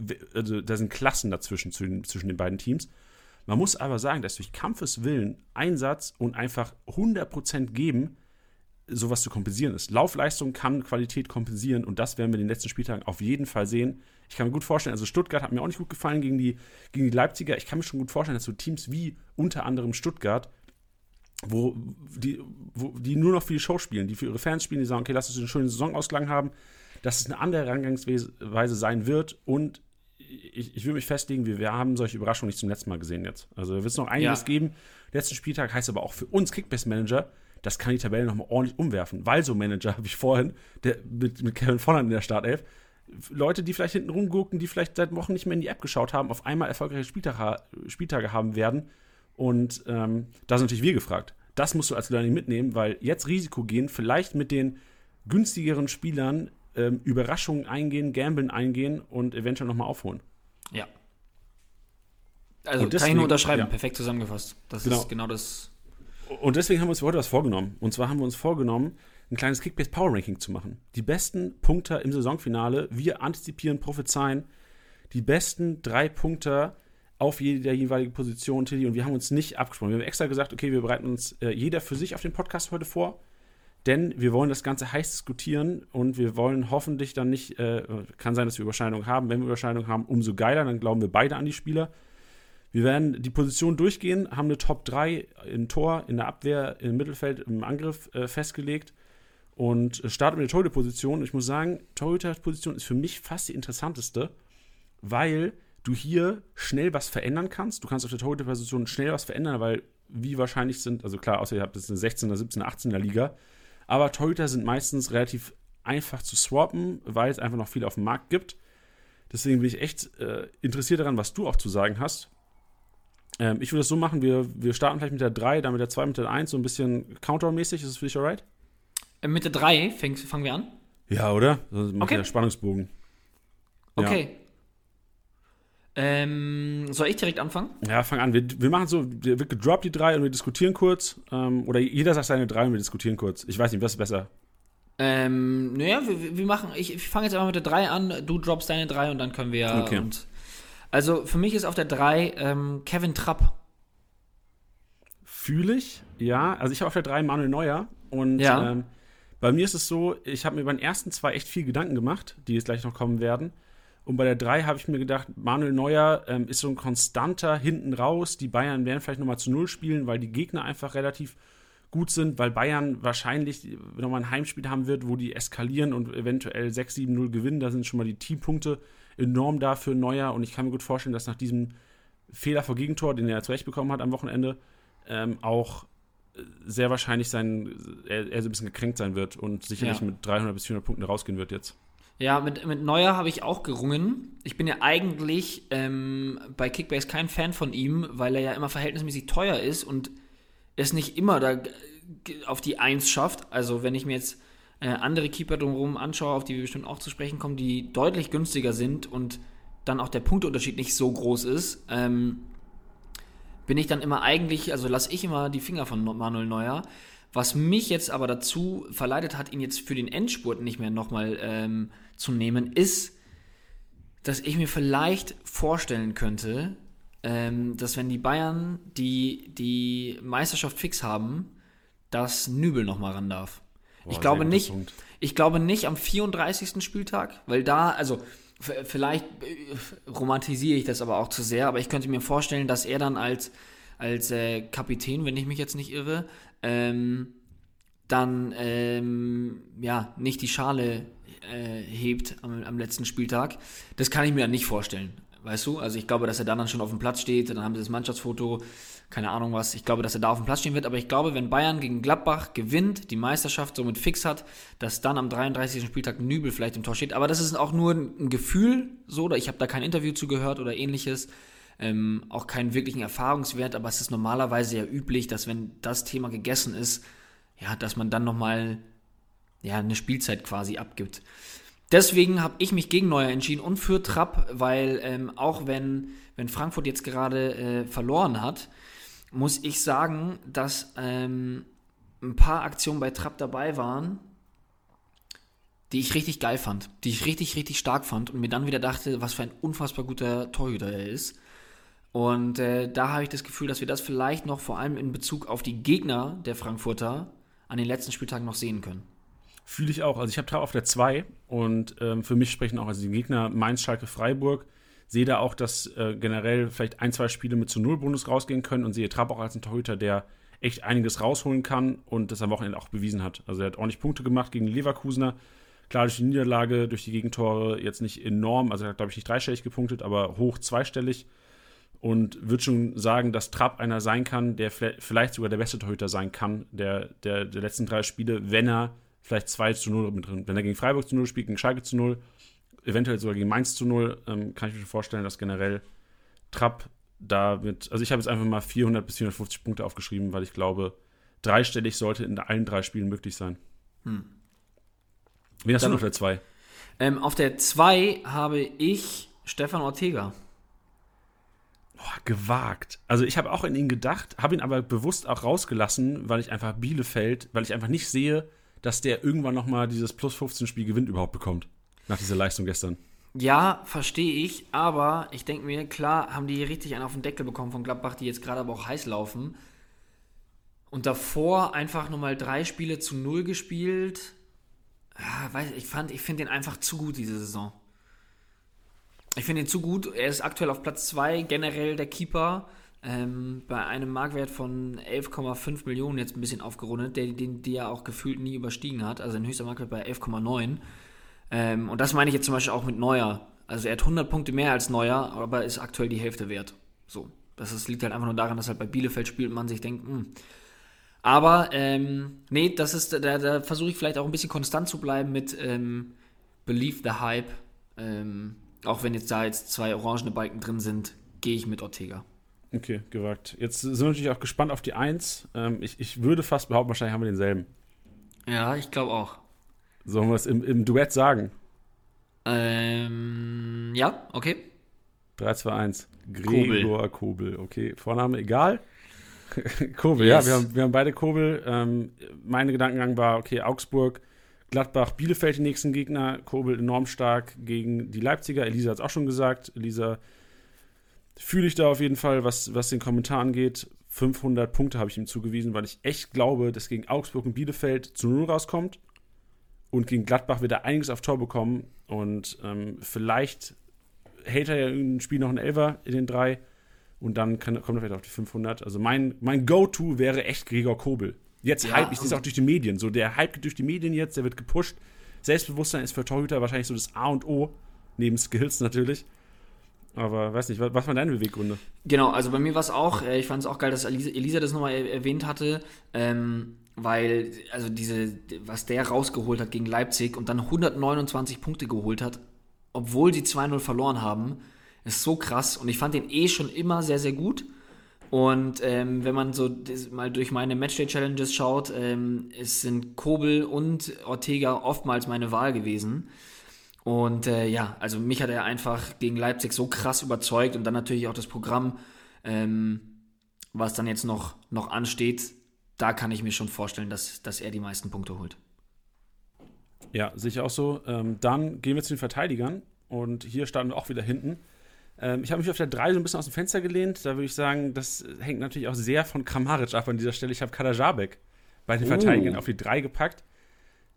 äh, also da sind Klassen dazwischen, zwischen den beiden Teams. Man muss aber sagen, dass durch Kampfeswillen, Einsatz und einfach 100% geben, sowas zu kompensieren ist. Laufleistung kann Qualität kompensieren und das werden wir in den letzten Spieltagen auf jeden Fall sehen. Ich kann mir gut vorstellen, also Stuttgart hat mir auch nicht gut gefallen gegen die, gegen die Leipziger. Ich kann mir schon gut vorstellen, dass so Teams wie unter anderem Stuttgart, wo die, wo die nur noch für die Show spielen, die für ihre Fans spielen, die sagen, okay, lass uns einen schönen Saisonausklang haben, dass es eine andere Herangangsweise sein wird und ich, ich will mich festlegen, wir, wir haben solche Überraschungen nicht zum letzten Mal gesehen jetzt. Also wird es noch einiges ja. geben. Letzten Spieltag heißt aber auch für uns Kickbase-Manager, das kann die Tabelle nochmal ordentlich umwerfen. Weil so Manager habe ich vorhin, der, mit, mit Kevin Volland in der Startelf, Leute, die vielleicht hinten rumgucken, die vielleicht seit Wochen nicht mehr in die App geschaut haben, auf einmal erfolgreiche Spieltage, Spieltage haben werden. Und ähm, da sind natürlich wir gefragt. Das musst du als Learning mitnehmen, weil jetzt Risiko gehen, vielleicht mit den günstigeren Spielern ähm, Überraschungen eingehen, Gamblen eingehen und eventuell nochmal aufholen. Ja. Also deswegen, kann ich nur unterschreiben, ja. perfekt zusammengefasst. Das genau. ist genau das, und deswegen haben wir uns heute was vorgenommen. Und zwar haben wir uns vorgenommen, ein kleines Kickbase Power Ranking zu machen. Die besten Punkte im Saisonfinale. Wir antizipieren, prophezeien die besten drei Punkte auf jede der jeweiligen Position, Tilly. Und wir haben uns nicht abgesprochen. Wir haben extra gesagt, okay, wir bereiten uns äh, jeder für sich auf den Podcast heute vor. Denn wir wollen das Ganze heiß diskutieren und wir wollen hoffentlich dann nicht, äh, kann sein, dass wir Überschneidungen haben. Wenn wir Überschneidungen haben, umso geiler, dann glauben wir beide an die Spieler. Wir werden die Position durchgehen, haben eine Top 3 im Tor, in der Abwehr, im Mittelfeld, im Angriff äh, festgelegt und starten mit der Torhüter-Position. Ich muss sagen, Torhüter-Position ist für mich fast die interessanteste, weil du hier schnell was verändern kannst. Du kannst auf der Torhüter-Position schnell was verändern, weil wie wahrscheinlich sind, also klar, außer ihr habt jetzt eine 16er, 17er, 18er Liga, aber Torhüter sind meistens relativ einfach zu swappen, weil es einfach noch viel auf dem Markt gibt. Deswegen bin ich echt äh, interessiert daran, was du auch zu sagen hast. Ähm, ich würde es so machen, wir, wir starten vielleicht mit der 3, dann mit der 2, mit der 1, so ein bisschen Countdown-mäßig. Ist das für dich alright? Äh, mit der 3 fangen wir an? Ja, oder? Das okay. der Spannungsbogen. Okay. Ja. Ähm, soll ich direkt anfangen? Ja, fang an. Wir, wir machen so, wir gedroppt die 3 und wir diskutieren kurz. Ähm, oder jeder sagt seine 3 und wir diskutieren kurz. Ich weiß nicht, was ist besser? Ähm, naja, wir, wir machen, ich, ich fange jetzt einfach mit der 3 an, du droppst deine 3 und dann können wir okay. und also für mich ist auf der 3 ähm, Kevin Trapp. Fühle ich, ja. Also ich habe auf der 3 Manuel Neuer. Und ja. ähm, bei mir ist es so, ich habe mir bei den ersten zwei echt viel Gedanken gemacht, die jetzt gleich noch kommen werden. Und bei der 3 habe ich mir gedacht, Manuel Neuer ähm, ist so ein konstanter hinten raus. Die Bayern werden vielleicht nochmal zu Null spielen, weil die Gegner einfach relativ gut sind, weil Bayern wahrscheinlich nochmal ein Heimspiel haben wird, wo die eskalieren und eventuell 6-7-0 gewinnen. Da sind schon mal die Teampunkte enorm dafür Neuer und ich kann mir gut vorstellen, dass nach diesem Fehler vor Gegentor, den er zurechtbekommen hat am Wochenende, ähm, auch sehr wahrscheinlich sein, er, er so ein bisschen gekränkt sein wird und sicherlich ja. mit 300 bis 400 Punkten rausgehen wird jetzt. Ja, mit, mit Neuer habe ich auch gerungen. Ich bin ja eigentlich ähm, bei Kickbase kein Fan von ihm, weil er ja immer verhältnismäßig teuer ist und es nicht immer da auf die Eins schafft. Also wenn ich mir jetzt äh, andere Keeper drumherum anschaue, auf die wir bestimmt auch zu sprechen kommen, die deutlich günstiger sind und dann auch der Punkteunterschied nicht so groß ist, ähm, bin ich dann immer eigentlich, also lasse ich immer die Finger von Manuel Neuer. Was mich jetzt aber dazu verleitet hat, ihn jetzt für den Endspurt nicht mehr nochmal ähm, zu nehmen, ist, dass ich mir vielleicht vorstellen könnte, ähm, dass wenn die Bayern die, die Meisterschaft fix haben, dass Nübel nochmal ran darf. Boah, ich glaube nicht, ich glaube nicht am 34. Spieltag, weil da, also vielleicht äh, romantisiere ich das aber auch zu sehr, aber ich könnte mir vorstellen, dass er dann als, als äh, Kapitän, wenn ich mich jetzt nicht irre, ähm, dann ähm, ja nicht die Schale äh, hebt am, am, letzten Spieltag. Das kann ich mir dann nicht vorstellen. Weißt du? Also ich glaube, dass er dann, dann schon auf dem Platz steht, dann haben sie das Mannschaftsfoto, keine Ahnung was. Ich glaube, dass er da auf dem Platz stehen wird, aber ich glaube, wenn Bayern gegen Gladbach gewinnt, die Meisterschaft somit fix hat, dass dann am 33. Spieltag Nübel vielleicht im Tor steht. Aber das ist auch nur ein Gefühl, so, oder ich habe da kein Interview zugehört oder ähnliches. Ähm, auch keinen wirklichen Erfahrungswert, aber es ist normalerweise ja üblich, dass wenn das Thema gegessen ist, ja, dass man dann nochmal ja, eine Spielzeit quasi abgibt. Deswegen habe ich mich gegen Neuer entschieden und für Trapp, weil ähm, auch wenn, wenn Frankfurt jetzt gerade äh, verloren hat, muss ich sagen, dass ähm, ein paar Aktionen bei Trapp dabei waren, die ich richtig geil fand, die ich richtig, richtig stark fand und mir dann wieder dachte, was für ein unfassbar guter Torhüter er ist. Und äh, da habe ich das Gefühl, dass wir das vielleicht noch vor allem in Bezug auf die Gegner der Frankfurter an den letzten Spieltagen noch sehen können. Fühle ich auch. Also ich habe Trapp auf der 2 und ähm, für mich sprechen auch also die Gegner Mainz, Schalke, Freiburg. Sehe da auch, dass äh, generell vielleicht ein, zwei Spiele mit zu Null Bonus rausgehen können und sehe Trapp auch als ein Torhüter, der echt einiges rausholen kann und das am Wochenende auch bewiesen hat. Also er hat ordentlich Punkte gemacht gegen Leverkusener. Klar, durch die Niederlage, durch die Gegentore jetzt nicht enorm, also er hat, glaube ich, nicht dreistellig gepunktet, aber hoch zweistellig. Und würde schon sagen, dass Trapp einer sein kann, der vielleicht sogar der beste Torhüter sein kann, der, der, der letzten drei Spiele, wenn er vielleicht 2 zu 0 mit drin. Wenn er gegen Freiburg zu 0 spielt, gegen Schalke zu 0, eventuell sogar gegen Mainz zu 0, ähm, kann ich mir schon vorstellen, dass generell Trapp da mit, also ich habe jetzt einfach mal 400 bis 450 Punkte aufgeschrieben, weil ich glaube, dreistellig sollte in allen drei Spielen möglich sein. Hm. Wen hast Dann, du auf der 2? Ähm, auf der 2 habe ich Stefan Ortega. Boah, gewagt. Also ich habe auch in ihn gedacht, habe ihn aber bewusst auch rausgelassen, weil ich einfach Bielefeld, weil ich einfach nicht sehe, dass der irgendwann nochmal dieses Plus 15 Spiel Gewinn überhaupt bekommt. Nach dieser Leistung gestern. Ja, verstehe ich, aber ich denke mir, klar haben die richtig einen auf den Deckel bekommen von Gladbach, die jetzt gerade aber auch heiß laufen. Und davor einfach nochmal drei Spiele zu null gespielt. Ja, weiß, ich ich finde den einfach zu gut diese Saison. Ich finde ihn zu gut. Er ist aktuell auf Platz 2, generell der Keeper. Ähm, bei einem Marktwert von 11,5 Millionen, jetzt ein bisschen aufgerundet, der, den die er auch gefühlt nie überstiegen hat. Also ein höchster Marktwert bei 11,9. Ähm, und das meine ich jetzt zum Beispiel auch mit Neuer. Also er hat 100 Punkte mehr als Neuer, aber ist aktuell die Hälfte wert. So. Das ist, liegt halt einfach nur daran, dass halt bei Bielefeld spielt und man sich denkt, mh. Hm. Aber, ähm, nee, das ist, da, da versuche ich vielleicht auch ein bisschen konstant zu bleiben mit ähm, Believe the Hype. Ähm, auch wenn jetzt da jetzt zwei orangene Balken drin sind, gehe ich mit Ortega. Okay, gewagt. Jetzt sind wir natürlich auch gespannt auf die Eins. Ähm, ich, ich würde fast behaupten, wahrscheinlich haben wir denselben. Ja, ich glaube auch. Sollen wir es im, im Duett sagen? Ähm, ja, okay. 3, 2, 1. Gregor Kobel. Kobel. Okay, Vorname egal. Kobel, yes. ja, wir haben, wir haben beide Kobel. Ähm, mein Gedankengang war, okay, Augsburg, Gladbach, Bielefeld die nächsten Gegner. Kobel enorm stark gegen die Leipziger. Elisa hat es auch schon gesagt. Elisa fühle ich da auf jeden Fall, was, was den Kommentar angeht. 500 Punkte habe ich ihm zugewiesen, weil ich echt glaube, dass gegen Augsburg und Bielefeld zu Null rauskommt. Und gegen Gladbach wird er einiges auf Tor bekommen. Und ähm, vielleicht hält er ja im Spiel noch einen Elfer in den drei. Und dann kann, kommt er vielleicht auf die 500. Also mein, mein Go-To wäre echt Gregor Kobel. Jetzt ja, hype, ich sehe es auch durch die Medien. So, der Hype geht durch die Medien jetzt, der wird gepusht. Selbstbewusstsein ist für Torhüter wahrscheinlich so das A und O, neben Skills natürlich. Aber weiß nicht, was, was waren deine Beweggründe? Genau, also bei mir war es auch, äh, ich fand es auch geil, dass Elisa, Elisa das nochmal erwähnt hatte, ähm, weil, also diese, was der rausgeholt hat gegen Leipzig und dann 129 Punkte geholt hat, obwohl sie 2-0 verloren haben, ist so krass und ich fand den eh schon immer sehr, sehr gut. Und ähm, wenn man so mal durch meine Matchday-Challenges schaut, ähm, es sind Kobel und Ortega oftmals meine Wahl gewesen. Und äh, ja, also mich hat er einfach gegen Leipzig so krass überzeugt und dann natürlich auch das Programm, ähm, was dann jetzt noch, noch ansteht, da kann ich mir schon vorstellen, dass, dass er die meisten Punkte holt. Ja, sicher auch so. Ähm, dann gehen wir zu den Verteidigern und hier starten wir auch wieder hinten. Ähm, ich habe mich auf der 3 so ein bisschen aus dem Fenster gelehnt. Da würde ich sagen, das hängt natürlich auch sehr von Kramaric ab an dieser Stelle. Ich habe Kadajabek bei den oh. Verteidigern auf die 3 gepackt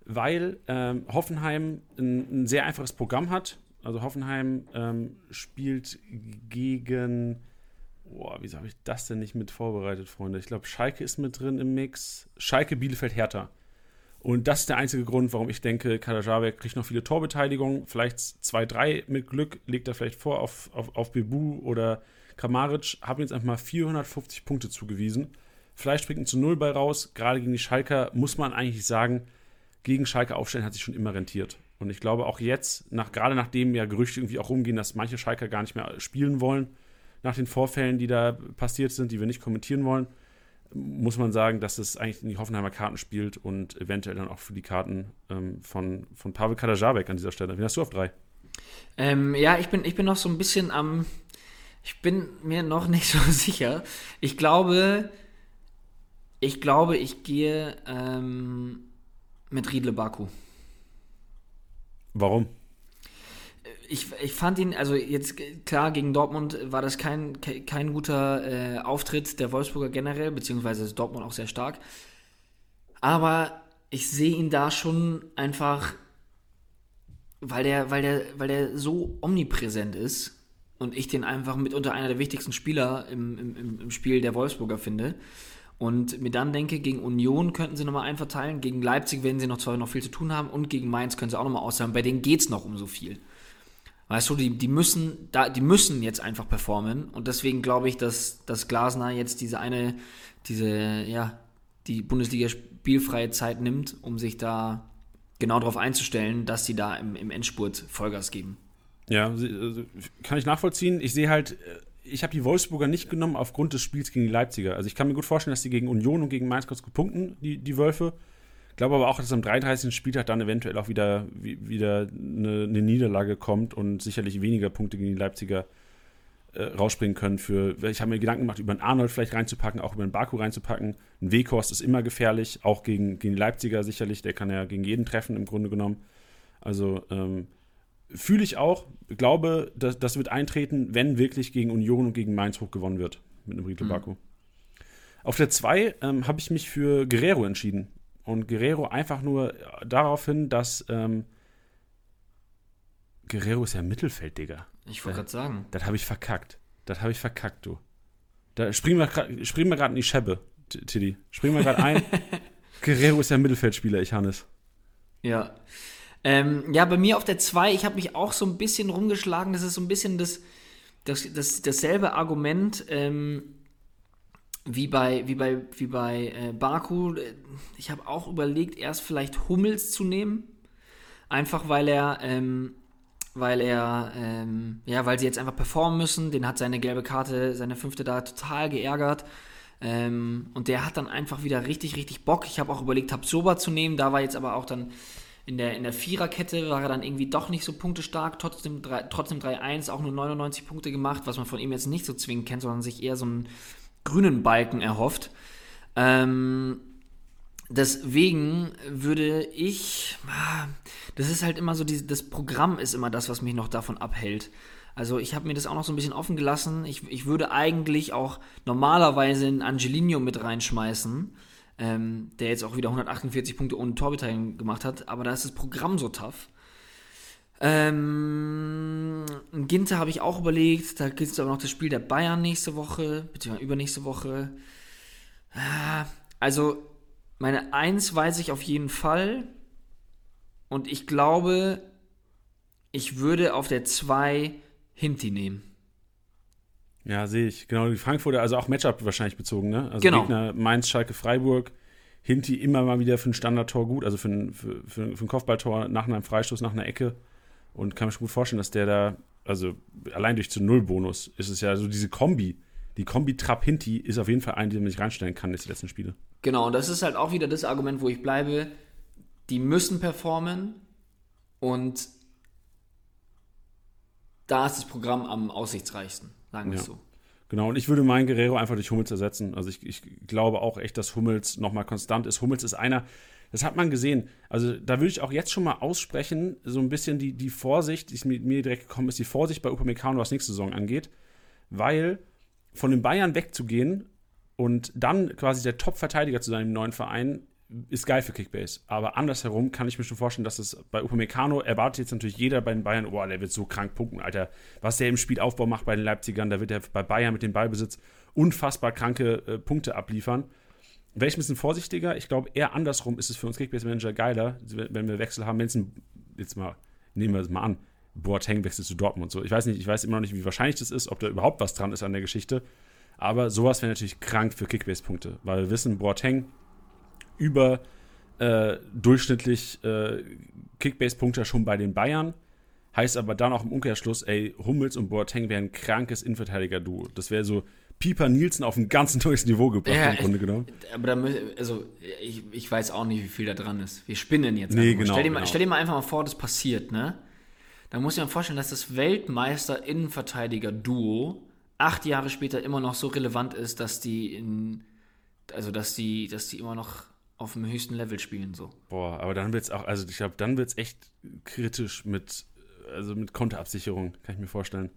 weil ähm, Hoffenheim ein, ein, sehr einfaches Programm hat. Also Hoffenheim ähm, spielt gegen. Boah, wieso habe ich das denn nicht mit vorbereitet, Freunde? Ich glaube, Schalke ist mit drin im Mix. Schalke, Bielefeld, Hertha. Und das ist der einzige Grund, warum ich denke, Kadajabek kriegt noch viele Torbeteiligungen. Vielleicht 2-3 mit Glück, legt er vielleicht vor auf, auf, auf Bebu oder Kramaric. Haben jetzt einfach mal 450 Punkte zugewiesen. Vielleicht springt ein zu Null bei raus. Gerade gegen die Schalker muss man eigentlich sagen, gegen Schalke aufstellen hat sich schon immer rentiert. Und ich glaube auch jetzt, nach, gerade nachdem ja Gerüchte irgendwie auch rumgehen, dass manche Schalker gar nicht mehr spielen wollen, nach den Vorfällen, die da passiert sind, die wir nicht kommentieren wollen, muss man sagen, dass es eigentlich in die Hoffenheimer Karten spielt und eventuell dann auch für die Karten ähm, von, von Pavel Kadajabek an dieser Stelle. Wie hast du auf drei? Ähm, ja, ich bin, ich bin noch so ein bisschen am. Ich bin mir noch nicht so sicher. Ich glaube, ich glaube, ich gehe ähm, mit Riedle Baku. Warum? Ich, ich fand ihn, also jetzt klar, gegen Dortmund war das kein, kein guter äh, Auftritt der Wolfsburger generell, beziehungsweise ist Dortmund auch sehr stark. Aber ich sehe ihn da schon einfach, weil der, weil, der, weil der so omnipräsent ist und ich den einfach mitunter einer der wichtigsten Spieler im, im, im Spiel der Wolfsburger finde. Und mir dann denke, gegen Union könnten sie nochmal einverteilen, gegen Leipzig werden sie noch zwar noch viel zu tun haben und gegen Mainz können sie auch nochmal aussagen. Bei denen geht es noch um so viel. Weißt du, die, die, müssen, da, die müssen jetzt einfach performen und deswegen glaube ich, dass, dass Glasner jetzt diese eine, diese, ja, die Bundesliga spielfreie Zeit nimmt, um sich da genau darauf einzustellen, dass sie da im, im Endspurt Vollgas geben. Ja, also, kann ich nachvollziehen. Ich sehe halt, ich habe die Wolfsburger nicht genommen aufgrund des Spiels gegen die Leipziger. Also ich kann mir gut vorstellen, dass die gegen Union und gegen Mainz kurz gut punkten, die, die Wölfe. Ich glaube aber auch, dass am 33. Spieltag dann eventuell auch wieder, wieder eine, eine Niederlage kommt und sicherlich weniger Punkte gegen die Leipziger äh, rausspringen können. Für, ich habe mir Gedanken gemacht, über einen Arnold vielleicht reinzupacken, auch über einen Baku reinzupacken. Ein Weghorst ist immer gefährlich, auch gegen, gegen die Leipziger sicherlich. Der kann ja gegen jeden treffen im Grunde genommen. Also ähm, fühle ich auch, glaube, dass das wird eintreten, wenn wirklich gegen Union und gegen Mainz hoch gewonnen wird mit einem Riedle mhm. Baku. Auf der 2 ähm, habe ich mich für Guerrero entschieden. Und Guerrero einfach nur darauf hin, dass ähm, Guerrero ist ja Mittelfeld, Digga. Ich wollte gerade sagen. Das habe ich verkackt. Das habe ich verkackt, du. Da springen wir gerade in die Schäbe, Tiddy. Springen wir gerade ein. Guerrero ist ja Mittelfeldspieler, ich Hannes. Ja. Ähm, ja, bei mir auf der 2, ich habe mich auch so ein bisschen rumgeschlagen. Das ist so ein bisschen das, das, das, dasselbe Argument ähm, wie bei, wie bei, wie bei äh, Baku. Ich habe auch überlegt, erst vielleicht Hummels zu nehmen. Einfach weil er, ähm, weil er, ähm, ja, weil sie jetzt einfach performen müssen. Den hat seine gelbe Karte, seine fünfte da total geärgert. Ähm, und der hat dann einfach wieder richtig, richtig Bock. Ich habe auch überlegt, Tabsoba zu nehmen. Da war jetzt aber auch dann in der, in der Viererkette war er dann irgendwie doch nicht so punktestark, trotzdem, trotzdem 3-1, auch nur 99 Punkte gemacht, was man von ihm jetzt nicht so zwingend kennt, sondern sich eher so einen grünen Balken erhofft. Ähm, deswegen würde ich, ah, das ist halt immer so, die, das Programm ist immer das, was mich noch davon abhält. Also ich habe mir das auch noch so ein bisschen offen gelassen. Ich, ich würde eigentlich auch normalerweise einen Angelino mit reinschmeißen ähm, der jetzt auch wieder 148 Punkte ohne Torbeteiligung gemacht hat, aber da ist das Programm so tough. Ähm, Ginter habe ich auch überlegt, da gibt es aber noch das Spiel der Bayern nächste Woche, beziehungsweise übernächste Woche. Ah, also, meine Eins weiß ich auf jeden Fall. Und ich glaube, ich würde auf der 2 Hinti nehmen. Ja, sehe ich. Genau, die Frankfurter, also auch Matchup wahrscheinlich bezogen, ne? Also genau. Gegner Mainz, Schalke, Freiburg. Hinti immer mal wieder für ein Standardtor gut, also für ein, für, für, für ein Kopfballtor nach einem Freistoß, nach einer Ecke. Und kann mir schon gut vorstellen, dass der da, also allein durch zu Null-Bonus ist es ja so diese Kombi. Die Kombi Trapp-Hinti ist auf jeden Fall ein, den man nicht reinstellen kann, jetzt die letzten Spiele. Genau, und das ist halt auch wieder das Argument, wo ich bleibe. Die müssen performen und da ist das Programm am aussichtsreichsten. Sagen wir ja. so. Genau, und ich würde meinen Guerrero einfach durch Hummels ersetzen. Also ich, ich glaube auch echt, dass Hummels nochmal konstant ist. Hummels ist einer, das hat man gesehen. Also da würde ich auch jetzt schon mal aussprechen, so ein bisschen die, die Vorsicht, die mir, mir direkt gekommen ist, die Vorsicht bei Upamecano, was nächste Saison angeht. Weil von den Bayern wegzugehen und dann quasi der Top-Verteidiger zu sein im neuen Verein, ist geil für Kickbase. Aber andersherum kann ich mir schon vorstellen, dass es bei Upamecano erwartet jetzt natürlich jeder bei den Bayern, oh, der wird so krank punkten, Alter. Was der im Spielaufbau macht bei den Leipzigern, da wird er bei Bayern mit dem Ballbesitz unfassbar kranke äh, Punkte abliefern. Wäre ich ein bisschen vorsichtiger. Ich glaube, eher andersrum ist es für uns Kickbase-Manager geiler, wenn wir Wechsel haben. Wenn es jetzt mal, nehmen wir es mal an, Boateng wechselt zu Dortmund und so. Ich weiß nicht, ich weiß immer noch nicht, wie wahrscheinlich das ist, ob da überhaupt was dran ist an der Geschichte. Aber sowas wäre natürlich krank für Kickbase-Punkte, weil wir wissen, Boateng über äh, durchschnittlich äh, Kickbase-Punkte schon bei den Bayern. Heißt aber dann auch im Umkehrschluss, ey, Hummels und Boateng wären ein krankes Innenverteidiger-Duo. Das wäre so Pieper Nielsen auf ein ganz neues Niveau gebracht, ja, im Grunde genommen. Aber da, also, ich, ich weiß auch nicht, wie viel da dran ist. Wir spinnen jetzt. Nee, genau, stell, dir mal, genau. stell dir mal einfach mal vor, das passiert, ne? Da muss ich mir vorstellen, dass das Weltmeister-Innenverteidiger-Duo acht Jahre später immer noch so relevant ist, dass die in, also dass die, dass die immer noch auf dem höchsten Level spielen so. Boah, aber dann wird es auch, also ich glaube, dann wird es echt kritisch mit, also mit Konterabsicherung, kann ich mir vorstellen.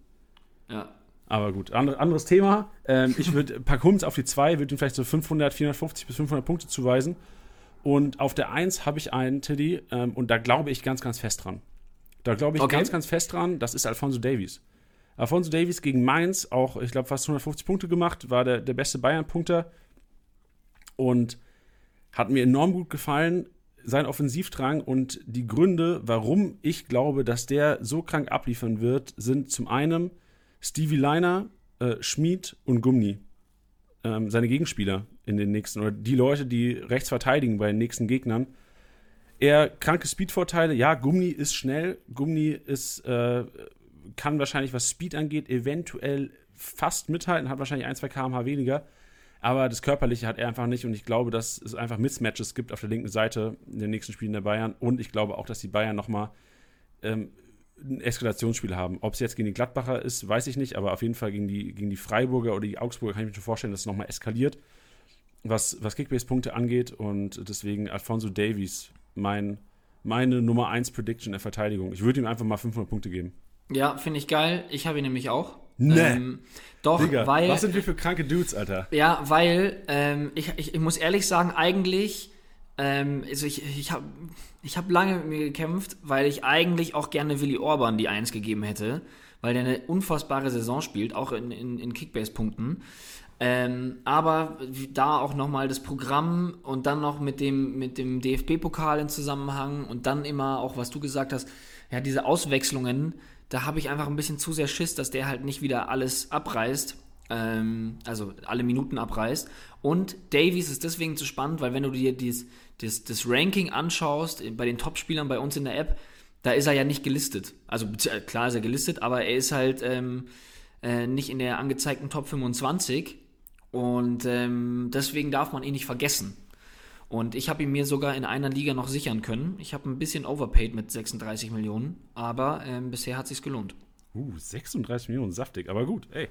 Ja. Aber gut, andere, anderes Thema. Ähm, ich würde pack Hummels auf die 2, würde ihm vielleicht so 500, 450 bis 500 Punkte zuweisen. Und auf der 1 habe ich einen, Teddy, ähm, und da glaube ich ganz, ganz fest dran. Da glaube ich okay. ganz, ganz fest dran, das ist Alfonso Davies. Alfonso Davies gegen Mainz, auch, ich glaube, fast 150 Punkte gemacht, war der, der beste Bayern-Punkter. Und hat mir enorm gut gefallen, sein Offensivdrang und die Gründe, warum ich glaube, dass der so krank abliefern wird, sind zum einen Stevie Leiner, äh, Schmid und Gumni. Ähm, seine Gegenspieler in den nächsten, oder die Leute, die rechts verteidigen bei den nächsten Gegnern. Er kranke Speedvorteile, ja, Gumni ist schnell, Gumni ist, äh, kann wahrscheinlich, was Speed angeht, eventuell fast mithalten, hat wahrscheinlich ein, zwei km/h weniger. Aber das Körperliche hat er einfach nicht und ich glaube, dass es einfach Mismatches gibt auf der linken Seite in den nächsten Spielen der Bayern und ich glaube auch, dass die Bayern nochmal ähm, ein Eskalationsspiel haben. Ob es jetzt gegen die Gladbacher ist, weiß ich nicht, aber auf jeden Fall gegen die, gegen die Freiburger oder die Augsburger kann ich mir schon vorstellen, dass es nochmal eskaliert, was, was Kickbase-Punkte angeht und deswegen Alfonso Davies, mein, meine Nummer 1 Prediction der Verteidigung. Ich würde ihm einfach mal 500 Punkte geben. Ja, finde ich geil. Ich habe ihn nämlich auch. Nee. Ähm, doch, Digga, weil. Was sind wir für kranke Dudes, Alter? Ja, weil, ähm, ich, ich, ich muss ehrlich sagen, eigentlich, ähm, also ich, ich habe ich hab lange mit mir gekämpft, weil ich eigentlich auch gerne Willy Orban die Eins gegeben hätte, weil der eine unfassbare Saison spielt, auch in, in, in Kickbase-Punkten. Ähm, aber da auch nochmal das Programm und dann noch mit dem, mit dem DFB-Pokal in Zusammenhang und dann immer auch, was du gesagt hast, ja, diese Auswechslungen, da habe ich einfach ein bisschen zu sehr Schiss, dass der halt nicht wieder alles abreißt. Ähm, also alle Minuten abreißt. Und Davies ist deswegen zu spannend, weil wenn du dir dies, dies, das Ranking anschaust, bei den Top-Spielern bei uns in der App, da ist er ja nicht gelistet. Also klar ist er gelistet, aber er ist halt ähm, äh, nicht in der angezeigten Top 25. Und ähm, deswegen darf man ihn nicht vergessen. Und ich habe ihn mir sogar in einer Liga noch sichern können. Ich habe ein bisschen overpaid mit 36 Millionen, aber ähm, bisher hat sich's gelohnt. Uh, 36 Millionen, saftig, aber gut, ey.